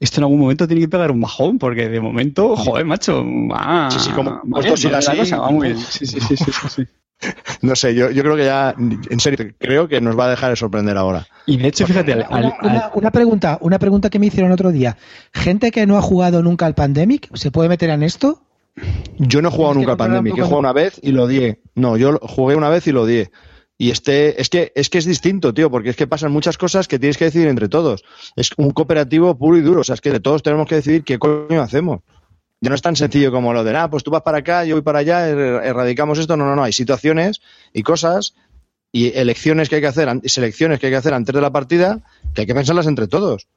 Esto en algún momento tiene que pegar un bajón porque de momento, joder, macho, va. Sí, sí, como va muy bien. Sí, sí, sí, sí, sí. sí. No sé, yo, yo creo que ya, en serio, creo que nos va a dejar de sorprender ahora. Y de hecho, fíjate, al, una, una, una, pregunta, una pregunta que me hicieron otro día. Gente que no ha jugado nunca al Pandemic, ¿se puede meter en esto? Yo no he jugado nunca al Pandemic, he jugado una vez y lo odié. No, yo jugué una vez y lo odié. Y este, es que, es que es distinto, tío, porque es que pasan muchas cosas que tienes que decidir entre todos. Es un cooperativo puro y duro. O sea, es que de todos tenemos que decidir qué coño hacemos. Ya no es tan sencillo como lo de, ah, pues tú vas para acá, yo voy para allá, er, erradicamos esto. No, no, no. Hay situaciones y cosas y elecciones que hay que hacer, selecciones que hay que hacer antes de la partida, que hay que pensarlas entre todos.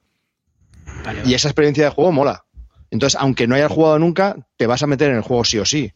Vale. Y esa experiencia de juego mola. Entonces, aunque no hayas jugado nunca, te vas a meter en el juego sí o sí.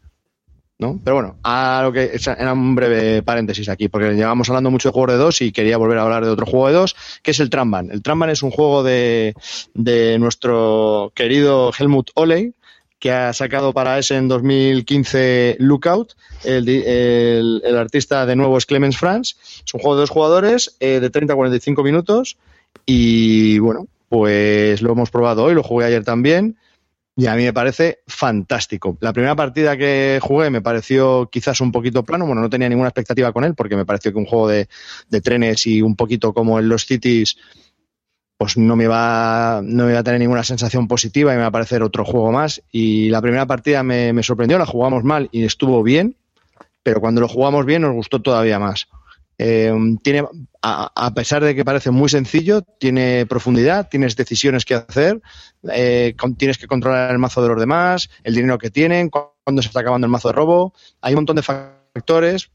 ¿no? Pero bueno, a lo que era un breve paréntesis aquí, porque llevamos hablando mucho de juegos de dos y quería volver a hablar de otro juego de dos, que es el Tramban. El Tramban es un juego de, de nuestro querido Helmut Oley, que ha sacado para ese en 2015 Lookout. El, el, el, artista de nuevo es Clemens Franz. Es un juego de dos jugadores eh, de 30 a 45 minutos. Y bueno, pues lo hemos probado hoy, lo jugué ayer también. Y a mí me parece fantástico. La primera partida que jugué me pareció quizás un poquito plano. Bueno, no tenía ninguna expectativa con él porque me pareció que un juego de, trenes y un poquito como en los Cities pues no me va no me va a tener ninguna sensación positiva y me va a parecer otro juego más. Y la primera partida me sorprendió, la jugamos mal y estuvo bien, pero cuando lo jugamos bien nos gustó todavía más. Eh, tiene, a, pesar de que parece muy sencillo, tiene profundidad, tienes decisiones que hacer, eh, tienes que controlar el mazo de los demás, el dinero que tienen, cuando se está acabando el mazo de robo. Hay un montón de factores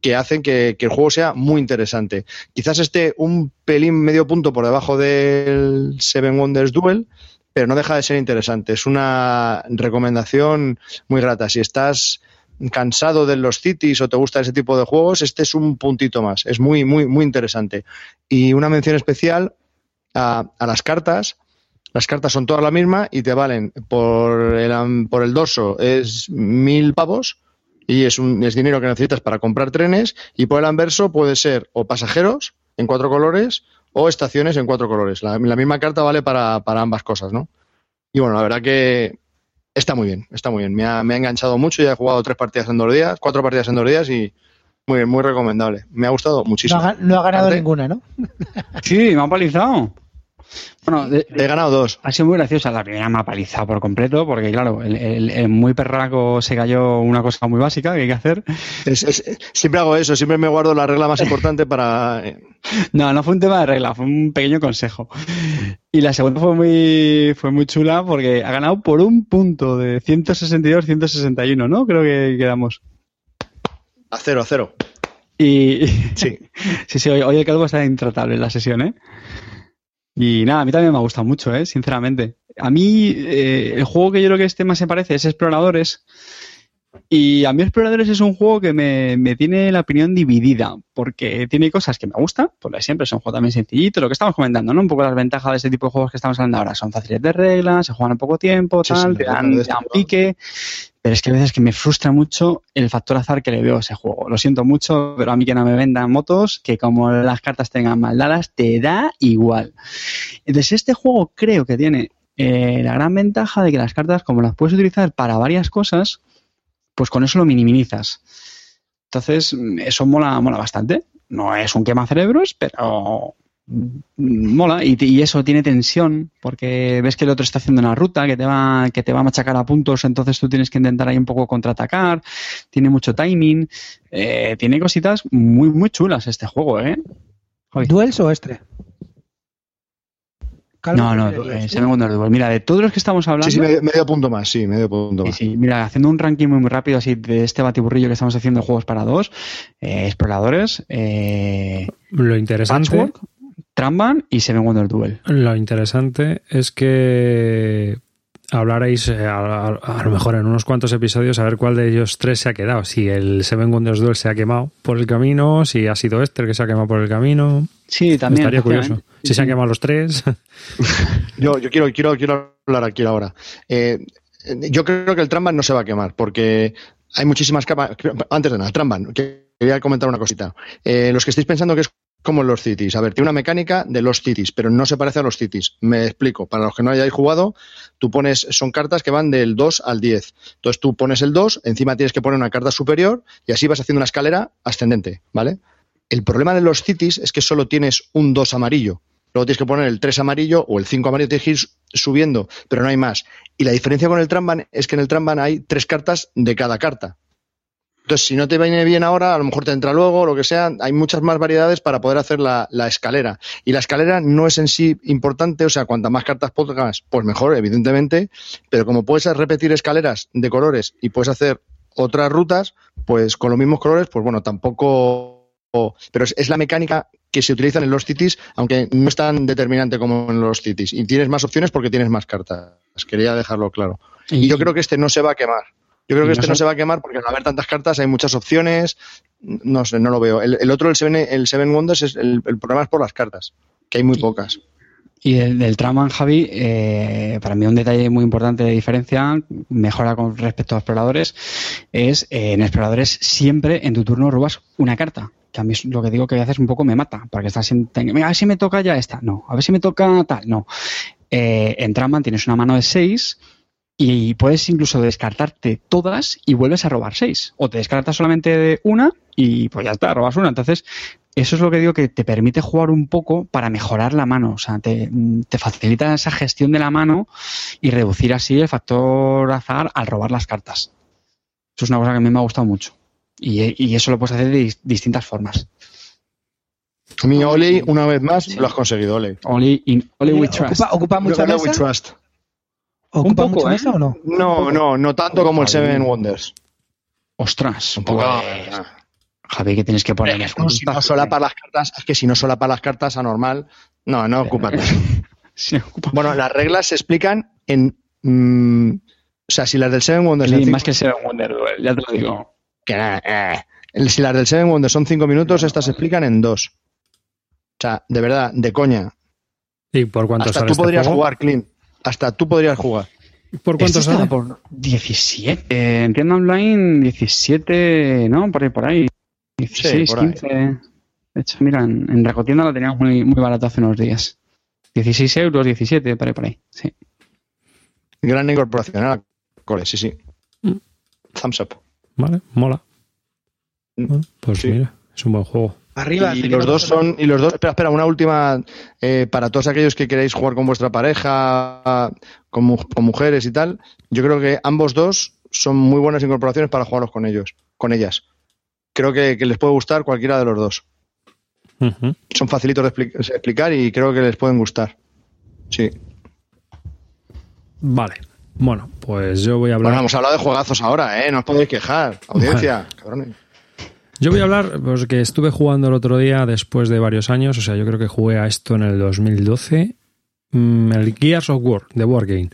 que hacen que, que, el juego sea muy interesante. Quizás esté un pelín medio punto por debajo del Seven Wonders Duel, pero no deja de ser interesante. Es una recomendación muy grata. Si estás cansado de los cities o te gusta ese tipo de juegos, este es un puntito más. Es muy, muy, muy interesante. Y una mención especial a, las cartas. Las cartas son todas la misma y te valen por el, por el dorso es mil pavos y es, un, es dinero que necesitas para comprar trenes y por el anverso puede ser o pasajeros en cuatro colores o estaciones en cuatro colores. La, la misma carta vale para, para, ambas cosas, ¿no? Y bueno, la verdad que está muy bien, está muy bien. Me ha, me ha enganchado mucho, ya he jugado tres partidas en dos días, cuatro partidas en dos días y muy bien, muy recomendable. Me ha gustado muchísimo. No ha, no ha ganado ¿Ante? ninguna, ¿no? sí, me ha palizado. Bueno, de, he ganado dos. Ha sido muy graciosa. La primera me ha palizado por completo, porque claro, el, el, el, muy perraco se cayó una cosa muy básica que hay que hacer. Es, es, siempre hago eso, siempre me guardo la regla más importante para. no, no fue un tema de regla, fue un pequeño consejo. Y la segunda fue muy, fue muy chula porque ha ganado por un punto de 162-161, ¿no? Creo que quedamos. A cero, a cero. Y sí, sí, sí hoy, hoy el calvo está intratable en la sesión, ¿eh? Y nada, a mí también me ha gustado mucho, ¿eh? sinceramente. A mí, eh, el juego que yo creo que este más se parece es Exploradores. Y a mí Exploradores es un juego que me, me, tiene la opinión dividida, porque tiene cosas que me gustan, por lo siempre es un juego también sencillito, lo que estamos comentando, ¿no? Un poco las ventajas de este tipo de juegos que estamos hablando ahora. Son fáciles de reglas, se juegan en poco tiempo, tal, sí, sí, te dan, te dan pique, pero es que a veces que me frustra mucho el factor azar que le veo a ese juego. Lo siento mucho, pero a mí que no me vendan motos, que como las cartas tengan mal dadas, te da igual. Entonces, este juego creo que tiene eh, la gran ventaja de que las cartas, como las puedes utilizar para varias cosas, pues con eso lo minimizas. Entonces, eso mola, mola bastante. No es un quema cerebros, pero mola. Y, eso tiene tensión porque ves que el otro está haciendo una ruta que te va que te va a machacar a puntos entonces tú tienes que intentar ahí un poco contraatacar. Tiene mucho timing. Eh, tiene cositas muy muy chulas este juego eh duels o Calma, no, no, eh, Seven Wonders Duel. Mira, de todos los que estamos hablando. Sí, sí, medio, medio punto más, sí, medio punto más. Sí, sí, mira, haciendo un ranking muy, muy rápido así de este batiburrillo que estamos haciendo de juegos para dos, eh, exploradores, eh, lo interesante. Patchwork, Tramban y Seven Wonders Duel. Lo interesante es que hablaréis a, a, a, lo mejor en unos cuantos episodios a ver cuál de ellos tres se ha quedado. Si el Seven Wonders Duel se ha quemado por el camino, si ha sido este el que se ha quemado por el camino. Sí, también. Estaría curioso. Si se han quemado los tres. yo, yo quiero, quiero, quiero hablar aquí ahora. Eh, yo creo que el Tramban no se va a quemar porque hay muchísimas capas. Antes de nada, Tramban, quería comentar una cosita. Eh, los que estáis pensando que es como los cities. A ver, tiene una mecánica de los cities, pero no se parece a los cities. Me explico. Para los que no hayáis jugado, tú pones, son cartas que van del 2 al 10. Entonces tú pones el 2, encima tienes que poner una carta superior y así vas haciendo una escalera ascendente, ¿vale? El problema de los cities es que solo tienes un 2 amarillo. Tienes que poner el 3 amarillo o el 5 amarillo, tienes que ir subiendo, pero no hay más. Y la diferencia con el Tramban es que en el Tramban hay tres cartas de cada carta. Entonces, si no te viene bien ahora, a lo mejor te entra luego, lo que sea, hay muchas más variedades para poder hacer la, la, escalera. Y la escalera no es en sí importante, o sea, cuantas más cartas pongas, pues mejor, evidentemente, pero como puedes repetir escaleras de colores y puedes hacer otras rutas, pues con los mismos colores, pues bueno, tampoco... Pero es la mecánica que se utilizan en los cities, aunque no es tan determinante como en los cities. Y tienes más opciones porque tienes más cartas. Quería dejarlo claro. Y, y yo creo que este no se va a quemar. Yo creo que este no se va a quemar porque al haber tantas cartas hay muchas opciones. No sé, no lo veo. El, el otro, el Seven, el Seven Wonders, es el, el, problema es por las cartas, que hay muy pocas. Y del, del Traman, Javi, eh, para mí un detalle muy importante de diferencia, mejora con respecto a exploradores, es eh, en exploradores siempre en tu turno robas una carta. Que a mí lo que digo que a veces un poco me mata, porque estás en, a ver si me toca ya esta, no, a ver si me toca tal, no. Eh, en Traman tienes una mano de 6 y puedes incluso descartarte todas y vuelves a robar seis. O te descartas solamente una y pues ya está, robas una. Entonces, eso es lo que digo que te permite jugar un poco para mejorar la mano. O sea, te, te facilita esa gestión de la mano y reducir así el factor azar al robar las cartas. Eso es una cosa que a mí me ha gustado mucho. Y, y eso lo puedes hacer de distintas formas. A mí, Oli, una vez más, sí. lo has conseguido, Oli. Oli, in, Oli we trust. Ocupa, ocupa mucha mesa. We trust. ¿Ocupa Un poco, mucha ¿eh? mesa o no? No, no, no tanto como el Seven Wonders. Ostras, Un poco. pues, Javi, que tienes que poner Es que si no solapa las cartas, es que si no solapa las cartas anormal, no, no ocupa. Sí, ocupa. Bueno, las reglas se explican en. mm, o sea, si las del Seven Wonders. Sí, más que Seven Wonder Duel, ya te lo digo. Que nada, eh. El- Si las del Seven Wonders son cinco minutos, estas se explican en dos. O sea, de verdad, de coña. ¿Y por cuánto Hasta tú este podrías juego? jugar, Clint. Hasta tú podrías jugar. ¿Por cuánto Este por 17. Eh, en tienda online, 17, ¿no? Por ahí, por ahí. 16, por ahí. 15. De hecho, mira, en, en Racotienda lo teníamos muy, muy barato hace unos días. 16 euros, 17, por ahí, por ahí. Sí. Gran incorporación a la cole, sí, sí. Mm. Thumbs up. Vale, mola. Mm. Bueno, pues Sí. mira, es un buen juego. Arriba. Y los dos son, y los dos, espera, espera, una última eh, para todos aquellos que queréis jugar con vuestra pareja, con, mu- con mujeres y tal. Yo creo que ambos dos son muy buenas incorporaciones para jugarlos con ellos, con ellas. Creo que, que les puede gustar cualquiera de los dos. Son facilitos de expli- de explicar y creo que les pueden gustar. Sí. Vale. Bueno, pues yo voy a hablar. Bueno, hemos hablado de juegazos ahora, ¿eh? No os podéis quejar. Audiencia, cabrones. Yo voy a hablar porque estuve jugando el otro día después de varios años, o sea, yo creo que jugué a esto en el 2012, mm, el Gears of War de Wargame.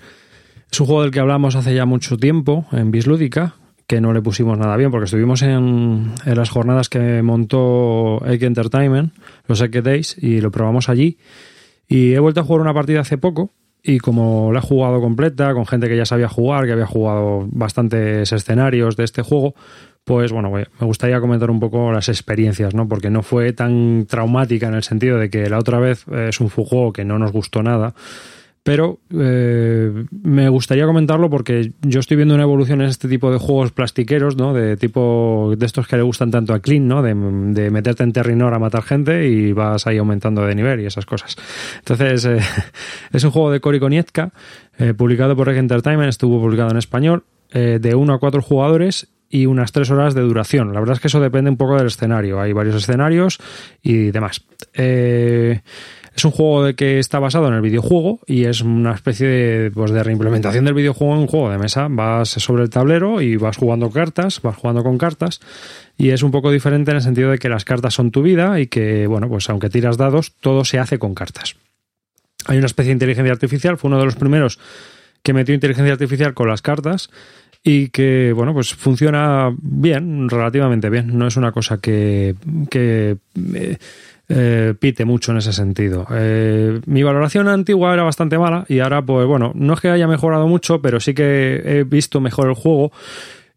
Es un juego del que hablamos hace ya mucho tiempo en Bislúdica, que no le pusimos nada bien porque estuvimos en, en las jornadas que montó Eke Entertainment, los Eke Days, y lo probamos allí. Y he vuelto a jugar una partida hace poco y como la he jugado completa, con gente que ya sabía jugar, que había jugado bastantes escenarios de este juego, pues bueno, me gustaría comentar un poco las experiencias, ¿no? Porque no fue tan traumática en el sentido de que la otra vez eh, es un juego que no nos gustó nada, pero eh, me gustaría comentarlo porque yo estoy viendo una evolución en este tipo de juegos plastiqueros, ¿no? De tipo de estos que le gustan tanto a Clean, ¿no? De, meterte en Terrinor a matar gente y vas ahí aumentando de nivel y esas cosas. Entonces, eh, es un juego de Cory Konietzka, eh, publicado por Reg Entertainment, estuvo publicado en español, de 1 a 4 jugadores y unas 3 horas de duración. La verdad es que eso depende un poco del escenario. Hay varios escenarios y demás. Eh, es un juego de que está basado en el videojuego y es una especie de, pues, de reimplementación del videojuego en un juego de mesa. Vas sobre el tablero y vas jugando cartas, vas jugando con cartas y es un poco diferente en el sentido de que las cartas son tu vida y que, bueno, pues aunque tiras dados, todo se hace con cartas. Hay una especie de inteligencia artificial, fue uno de los primeros que metió inteligencia artificial con las cartas y que, bueno, pues funciona bien, relativamente bien. No es una cosa que, que eh, eh, pite mucho en ese sentido. Eh, mi valoración antigua era bastante mala y ahora, pues bueno, no es que haya mejorado mucho, pero sí que he visto mejor el juego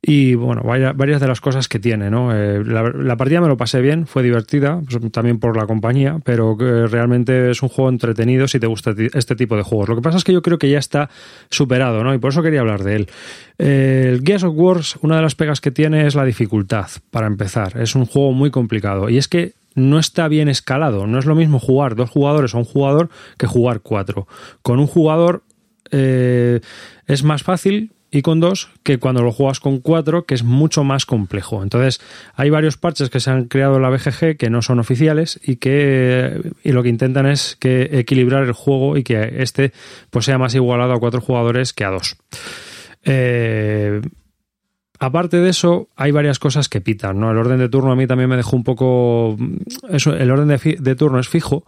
y bueno, varias de las cosas que tiene, ¿no? Eh, la, partida me lo pasé bien, fue divertida, pues, también por la compañía, pero realmente es un juego entretenido si te gusta este tipo de juegos. Lo que pasa es que yo creo que ya está superado, ¿no? Y por eso quería hablar de él. el Gears of Wars, una de las pegas que tiene es la dificultad, para empezar. Es un juego muy complicado. Y es que no está bien escalado. No es lo mismo jugar dos jugadores o un jugador que jugar cuatro. Con un jugador eh, es más fácil y con dos que cuando lo juegas con cuatro, que es mucho más complejo. Entonces, hay varios parches que se han creado en la BGG que no son oficiales y que y lo que intentan es que equilibrar el juego y que este pues sea más igualado a cuatro jugadores que a dos. Eh, Aparte de eso, hay varias cosas que pitan, ¿no? El orden de turno a mí también me dejó un poco... Eso, el orden de, turno es fijo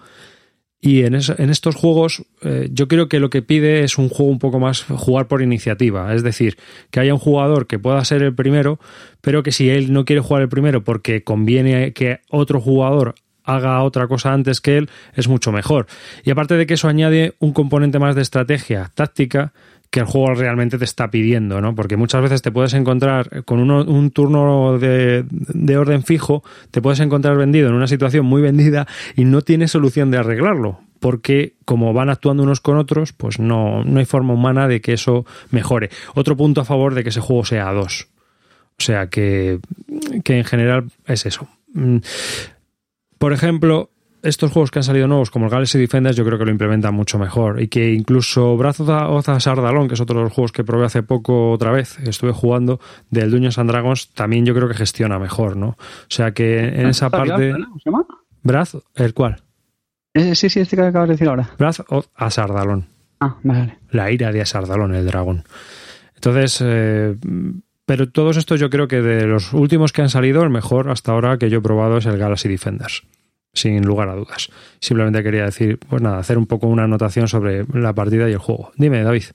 y en, en estos juegos eh, yo creo que lo que pide es un juego un poco más jugar por iniciativa. Es decir, que haya un jugador que pueda ser el primero, pero que si él no quiere jugar el primero porque conviene que otro jugador haga otra cosa antes que él, es mucho mejor. Y aparte de que eso añade un componente más de estrategia táctica que el juego realmente te está pidiendo, ¿no? Porque muchas veces te puedes encontrar con un turno de, orden fijo, te puedes encontrar vendido en una situación muy vendida y no tienes solución de arreglarlo, porque como van actuando unos con otros, pues no, no hay forma humana de que eso mejore. Otro punto a favor de que ese juego sea a dos. O sea que, que en general es eso. Mm. Por ejemplo, estos juegos que han salido nuevos, como el Galaxy Defenders, yo creo que lo implementan mucho mejor. Y que incluso Brazo of Sardalón, que es otro de los juegos que probé hace poco otra vez, estuve jugando, del Dungeons and Dragons, también yo creo que gestiona mejor, ¿no? O sea que en ah, esa parte. ¿Cómo se llama? Braz, ¿el cuál? Sí, sí, este que acabas de decir ahora. Braz of Asardalón. Ah, vale. La ira de Asardalón, el dragón. Entonces. Eh, pero todos estos yo creo que de los últimos que han salido, el mejor hasta ahora que yo he probado es el Galaxy Defenders sin lugar a dudas. Simplemente quería decir, pues nada, hacer un poco una anotación sobre la partida y el juego. Dime, David.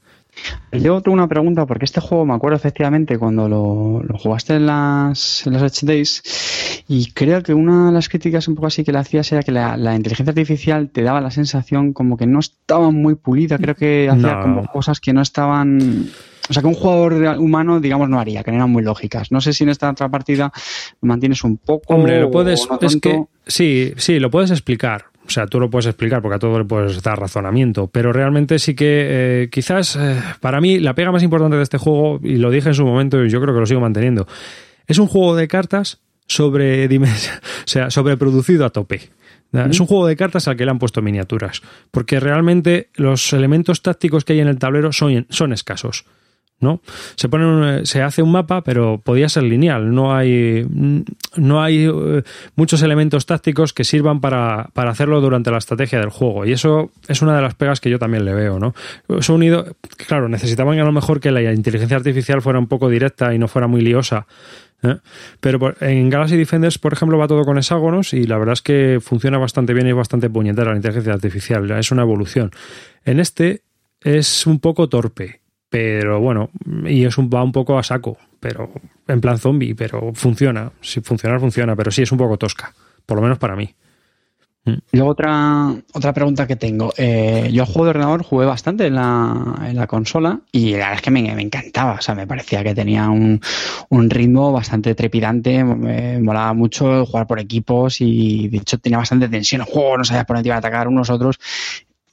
Yo tengo una pregunta, porque este juego me acuerdo efectivamente cuando lo, jugaste en las, en las H-Days y creo que una de las críticas un poco así que le hacías era que la, inteligencia artificial te daba la sensación como que no estaba muy pulida, creo que hacía como cosas que no estaban o sea, que un jugador humano, digamos, no haría, que no eran muy lógicas. No sé si en esta otra partida lo mantienes un poco. Hombre, lo puedes. es que. Sí, sí, lo puedes explicar. O sea, tú lo puedes explicar porque a todo le puedes dar razonamiento, pero realmente sí que eh, quizás eh, para mí la pega más importante de este juego, y lo dije en su momento y yo creo que lo sigo manteniendo, es un juego de cartas sobre, o sea, sobreproducido a tope. Es un juego de cartas al que le han puesto miniaturas, porque realmente los elementos tácticos que hay en el tablero son, son escasos. ¿No? Se pone se hace un mapa, pero podía ser lineal. No hay, no hay eh, muchos elementos tácticos que sirvan para, hacerlo durante la estrategia del juego. Y eso es una de las pegas que yo también le veo, ¿no? Unido, claro, necesitaban a lo mejor que la inteligencia artificial fuera un poco directa y no fuera muy liosa. ¿eh? Pero en Galaxy Defenders, por ejemplo, va todo con hexágonos y la verdad es que funciona bastante bien y es bastante puñetera la inteligencia artificial. Es una evolución. En este es un poco torpe pero bueno, y es un, va un poco a saco, pero en plan zombie, pero funciona. Si funcionar, funciona, pero sí es un poco tosca, por lo menos para mí. Mm. Y luego otra, otra pregunta que tengo. Eh, yo juego de ordenador jugué bastante en la, en la consola y la verdad es que me, encantaba. O sea, me parecía que tenía un, un, ritmo bastante trepidante. Me molaba mucho jugar por equipos y de hecho tenía bastante tensión el juego. No sabías por dónde iba a atacar unos otros.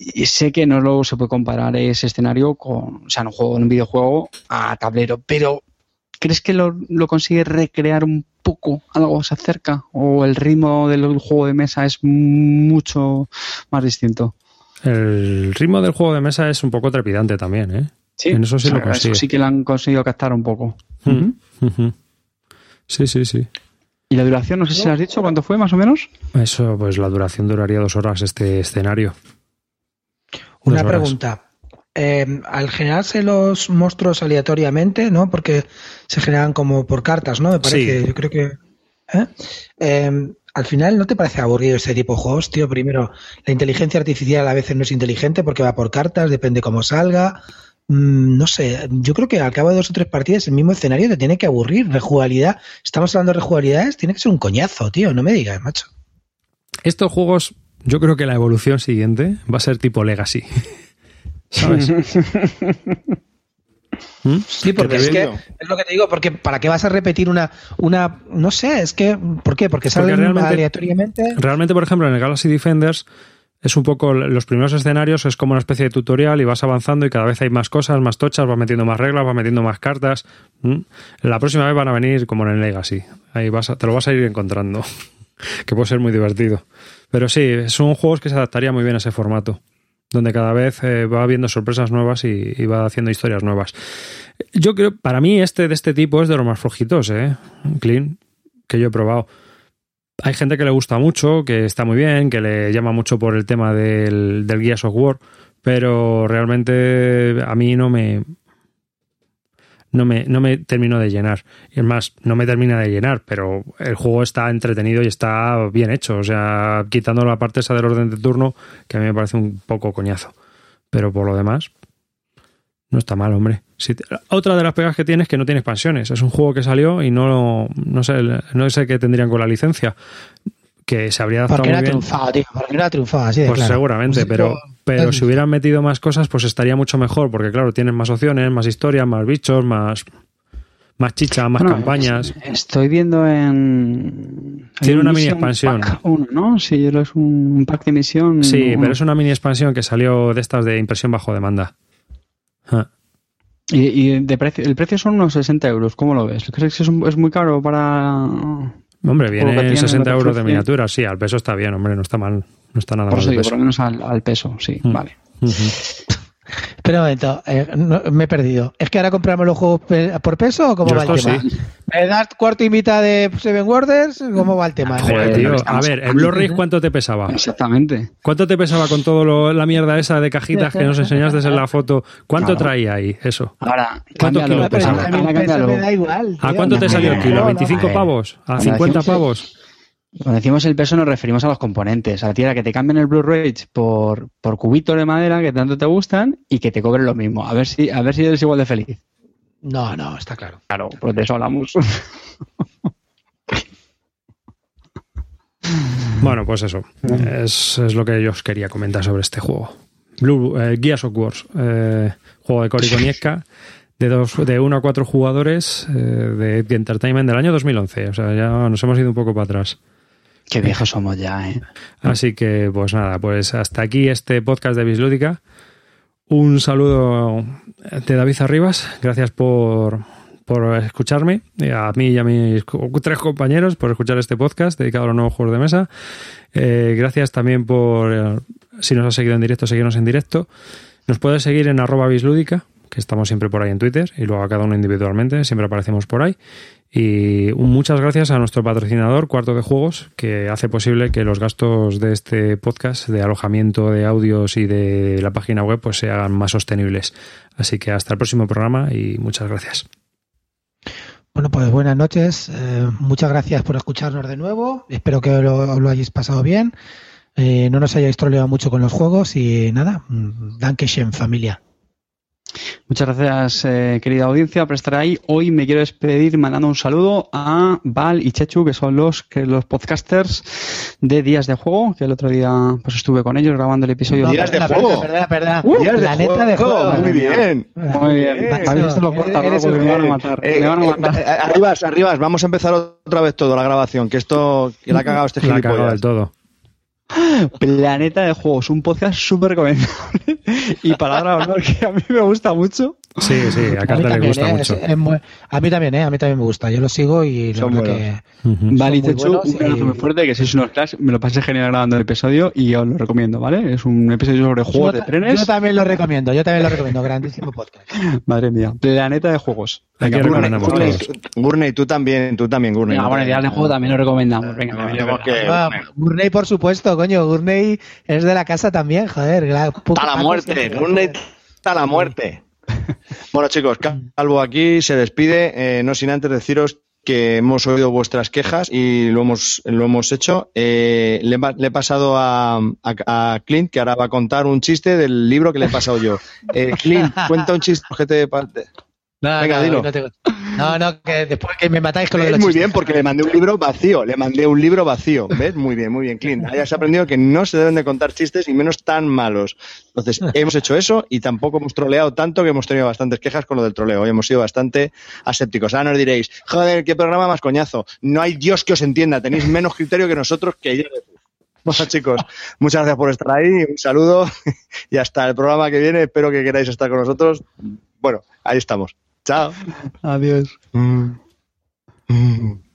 Y sé que no lo se puede comparar ese escenario con, o sea, un juego, un videojuego a tablero, pero ¿crees que lo, lo consigue recrear un poco? ¿Algo se acerca? ¿O el ritmo del juego de mesa es mucho más distinto? El ritmo del juego de mesa es un poco trepidante también, ¿eh? Sí, En eso sí o sea, lo consigue. Eso sí que lo han conseguido captar un poco. Sí, sí, sí. ¿Y la duración? No sé si has dicho cuánto fue más o menos. Eso, pues la duración duraría dos horas este escenario. Una pregunta. Eh, al generarse los monstruos aleatoriamente, ¿no? Porque se generan como por cartas, ¿no? Me parece, Sí. yo creo que. ¿eh? Eh, al final, ¿no te parece aburrido este tipo de juegos, tío? Primero, la inteligencia artificial a veces no es inteligente porque va por cartas, depende cómo salga. Mm, no sé, yo creo que al cabo de dos o tres partidas el mismo escenario te tiene que aburrir. Rejugabilidad, estamos hablando de rejugabilidades, tiene que ser un coñazo, tío, no me digas, macho. Estos juegos, yo creo que la evolución siguiente va a ser tipo Legacy. ¿Sabes? ¿Mm? Sí, porque es que es lo que te digo, porque ¿para qué vas a repetir una, una, no sé, es que, ¿por qué? Porque salen realmente- aleatoriamente. Realmente, por ejemplo, en el Galaxy Defenders es un poco los primeros escenarios, es como una especie de tutorial y vas avanzando y cada vez hay más cosas, más tochas, vas metiendo más reglas, vas metiendo más cartas. ¿Mm? La próxima vez van a venir como en el Legacy. Ahí vas a- te lo vas a ir encontrando, que puede ser muy divertido. Pero sí, son juegos que se adaptaría muy bien a ese formato, donde cada vez eh, va habiendo sorpresas nuevas y, va haciendo historias nuevas. Yo creo, para mí este de este tipo es de los más flojitos, ¿eh? Clean, que yo he probado. Hay gente que le gusta mucho, que está muy bien, que le llama mucho por el tema del, del Gears of War, pero realmente a mí no me, no me, no me termino de llenar. Es más, no me termina de llenar, pero el juego está entretenido y está bien hecho. O sea, quitando la parte esa del orden de turno, que a mí me parece un poco coñazo. Pero por lo demás, no está mal, hombre. Otra de las pegas que tiene es que no tiene expansiones. Es un juego que salió y no, no sé, no sé qué tendrían con la licencia. Que se habría adaptado Porque muy no ha bien. triunfado, tío. Porque no ha triunfado, así de Pues claro. seguramente, pero, pero si hubieran metido más cosas, pues estaría mucho mejor, porque claro, tienen más opciones, más historias, más bichos, más, más chicha, más Bueno, campañas. es- Estoy viendo en. Tiene en una mini expansión. Pack uno, ¿no? Sí, es un pack de misión. Sí, uno. pero es una mini expansión que salió de estas de impresión bajo demanda. Ah. Y, y de precio, el precio son unos 60 euros. ¿Cómo lo ves? ¿Crees que es, un- es muy caro para.? Hombre, viene tiene, 60 lo que euros de miniatura, sí, al peso está bien, hombre, no está mal, no está nada Por mal. eso el digo, peso. por lo menos al, al peso, sí, Mm. vale. Espera un momento, eh, no, me he perdido. ¿Es que ahora compramos los juegos pe- por peso o cómo Yo va el tema? sí. ¿Me das cuarto y mitad de Seven Wonders? ¿Cómo va el tema? Joder, Eh, tío. A ver, ¿el Blu-ray ¿eh? cuánto te pesaba? Exactamente. ¿Cuánto te pesaba con todo lo- la mierda esa de cajitas que nos enseñaste en la foto? ¿Cuánto Claro. traía ahí eso? Ahora, ¿Cuántos cámbialo, kilos Ah, pero pesaba? ahora, me da igual. ¿A cuánto te salió el kilo? no, ¿25 no. pavos? ¿A Cuando 50 decimos- pavos? Cuando decimos el peso nos referimos a los componentes. A la tira que te cambien el Blu-ray por, por cubitos de madera que tanto te gustan y que te cobren lo mismo. A ver si, a ver si eres igual de feliz. No, no, está claro. Claro, pues de eso hablamos. Bueno, pues eso. Es, es lo que yo os quería comentar sobre este juego. Blue, eh, Gears of Wars, eh, juego de Cory Konietzka, de, dos, de uno a cuatro jugadores eh, de Entertainment del año 2011. O sea, ya nos hemos ido un poco para atrás. Qué viejos somos ya, ¿eh? Así que, pues nada, pues hasta aquí este podcast de Bislúdica. Un saludo de David Arribas. Gracias por, por escucharme. A mí y a mis tres compañeros por escuchar este podcast dedicado a los nuevos juegos de mesa. Eh, gracias también por, eh, si nos has seguido en directo, seguirnos en directo. Nos puedes seguir en arroba bislúdica, que estamos siempre por ahí en Twitter, y luego a cada uno individualmente, siempre aparecemos por ahí. Y muchas gracias a nuestro patrocinador, Cuarto de Juegos, que hace posible que los gastos de este podcast, de alojamiento de audios y de la página web, pues se hagan más sostenibles. Así que hasta el próximo programa y muchas gracias. Bueno, pues buenas noches. Eh, muchas gracias por escucharnos de nuevo. Espero que lo, lo hayáis pasado bien. Eh, no nos hayáis troleado mucho con los juegos y nada, mm, Dankeschön, familia. Muchas gracias, eh, querida audiencia, por estar ahí. Hoy me quiero despedir mandando un saludo a Val y Chechu, que son los, que los podcasters de Días de Juego, que el otro día pues estuve con ellos grabando el episodio. No, Días de juego. Perdona, perdona, Uh, perdona. La neta de juego. Muy bien. Muy bien. Macho, A ver, esto lo corta, eres ¿no? porque un me van a matar. Eh, me van a eh, matar. eh, arribas, arribas, vamos a empezar otra vez todo, la grabación, que esto que la ha cagado este La ha cagado gilipollas. del todo. Planeta de Juegos, un podcast súper recomendable. y palabra honor que a mí me gusta mucho. Sí, sí, a A mí Carta le también, gusta ¿eh? mucho. Es- es muy- a mí también, ¿eh? A mí también me gusta. Yo lo sigo y la Son verdad buenos. que... Ujú. Vale, muy Itetsu, buenos un abrazo y- muy fuerte, que sois unos cracks. Me lo pasé genial grabando el episodio y os lo recomiendo, ¿vale? Es un episodio sobre juegos yo, de trenes. yo también lo recomiendo, yo también lo recomiendo. Grandísimo podcast. Madre mía, Planeta de Juegos. Venga, Gurney. Gurney, tú también, tú también, Gurney. Venga, bueno, ideas de juego también lo recomendamos. Venga, No, también es que- Gurney, por supuesto, coño. Gurney es de la casa también, joder. la- Hasta la muerte, Gurney, hasta la muerte. Bueno, chicos, Calvo aquí se despide, eh, no sin antes deciros que hemos oído vuestras quejas y lo hemos, lo hemos hecho. Eh, le, he pa- le he pasado a, a- a Clint, que ahora va a contar un chiste del libro que le he pasado yo. Eh, Clint, cuenta un chiste. parte. No, Venga, dilo. No, tengo- no, no, que después que me matáis con lo de los muy chistes. bien porque le mandé un libro vacío, le mandé un libro vacío, ¿ves? Muy bien, muy bien, Clint. Ahí has aprendido que no se deben de contar chistes y menos tan malos. Entonces, hemos hecho eso y tampoco hemos troleado tanto que hemos tenido bastantes quejas con lo del troleo. Hoy hemos sido bastante asépticos. Ahora nos diréis, joder, qué programa más coñazo. No hay Dios que os entienda, tenéis menos criterio que nosotros que ya Bueno, chicos, muchas gracias por estar ahí, un saludo y hasta el programa que viene. Espero que queráis estar con nosotros. Bueno, ahí estamos. Chao. Adiós. Mm. Mm.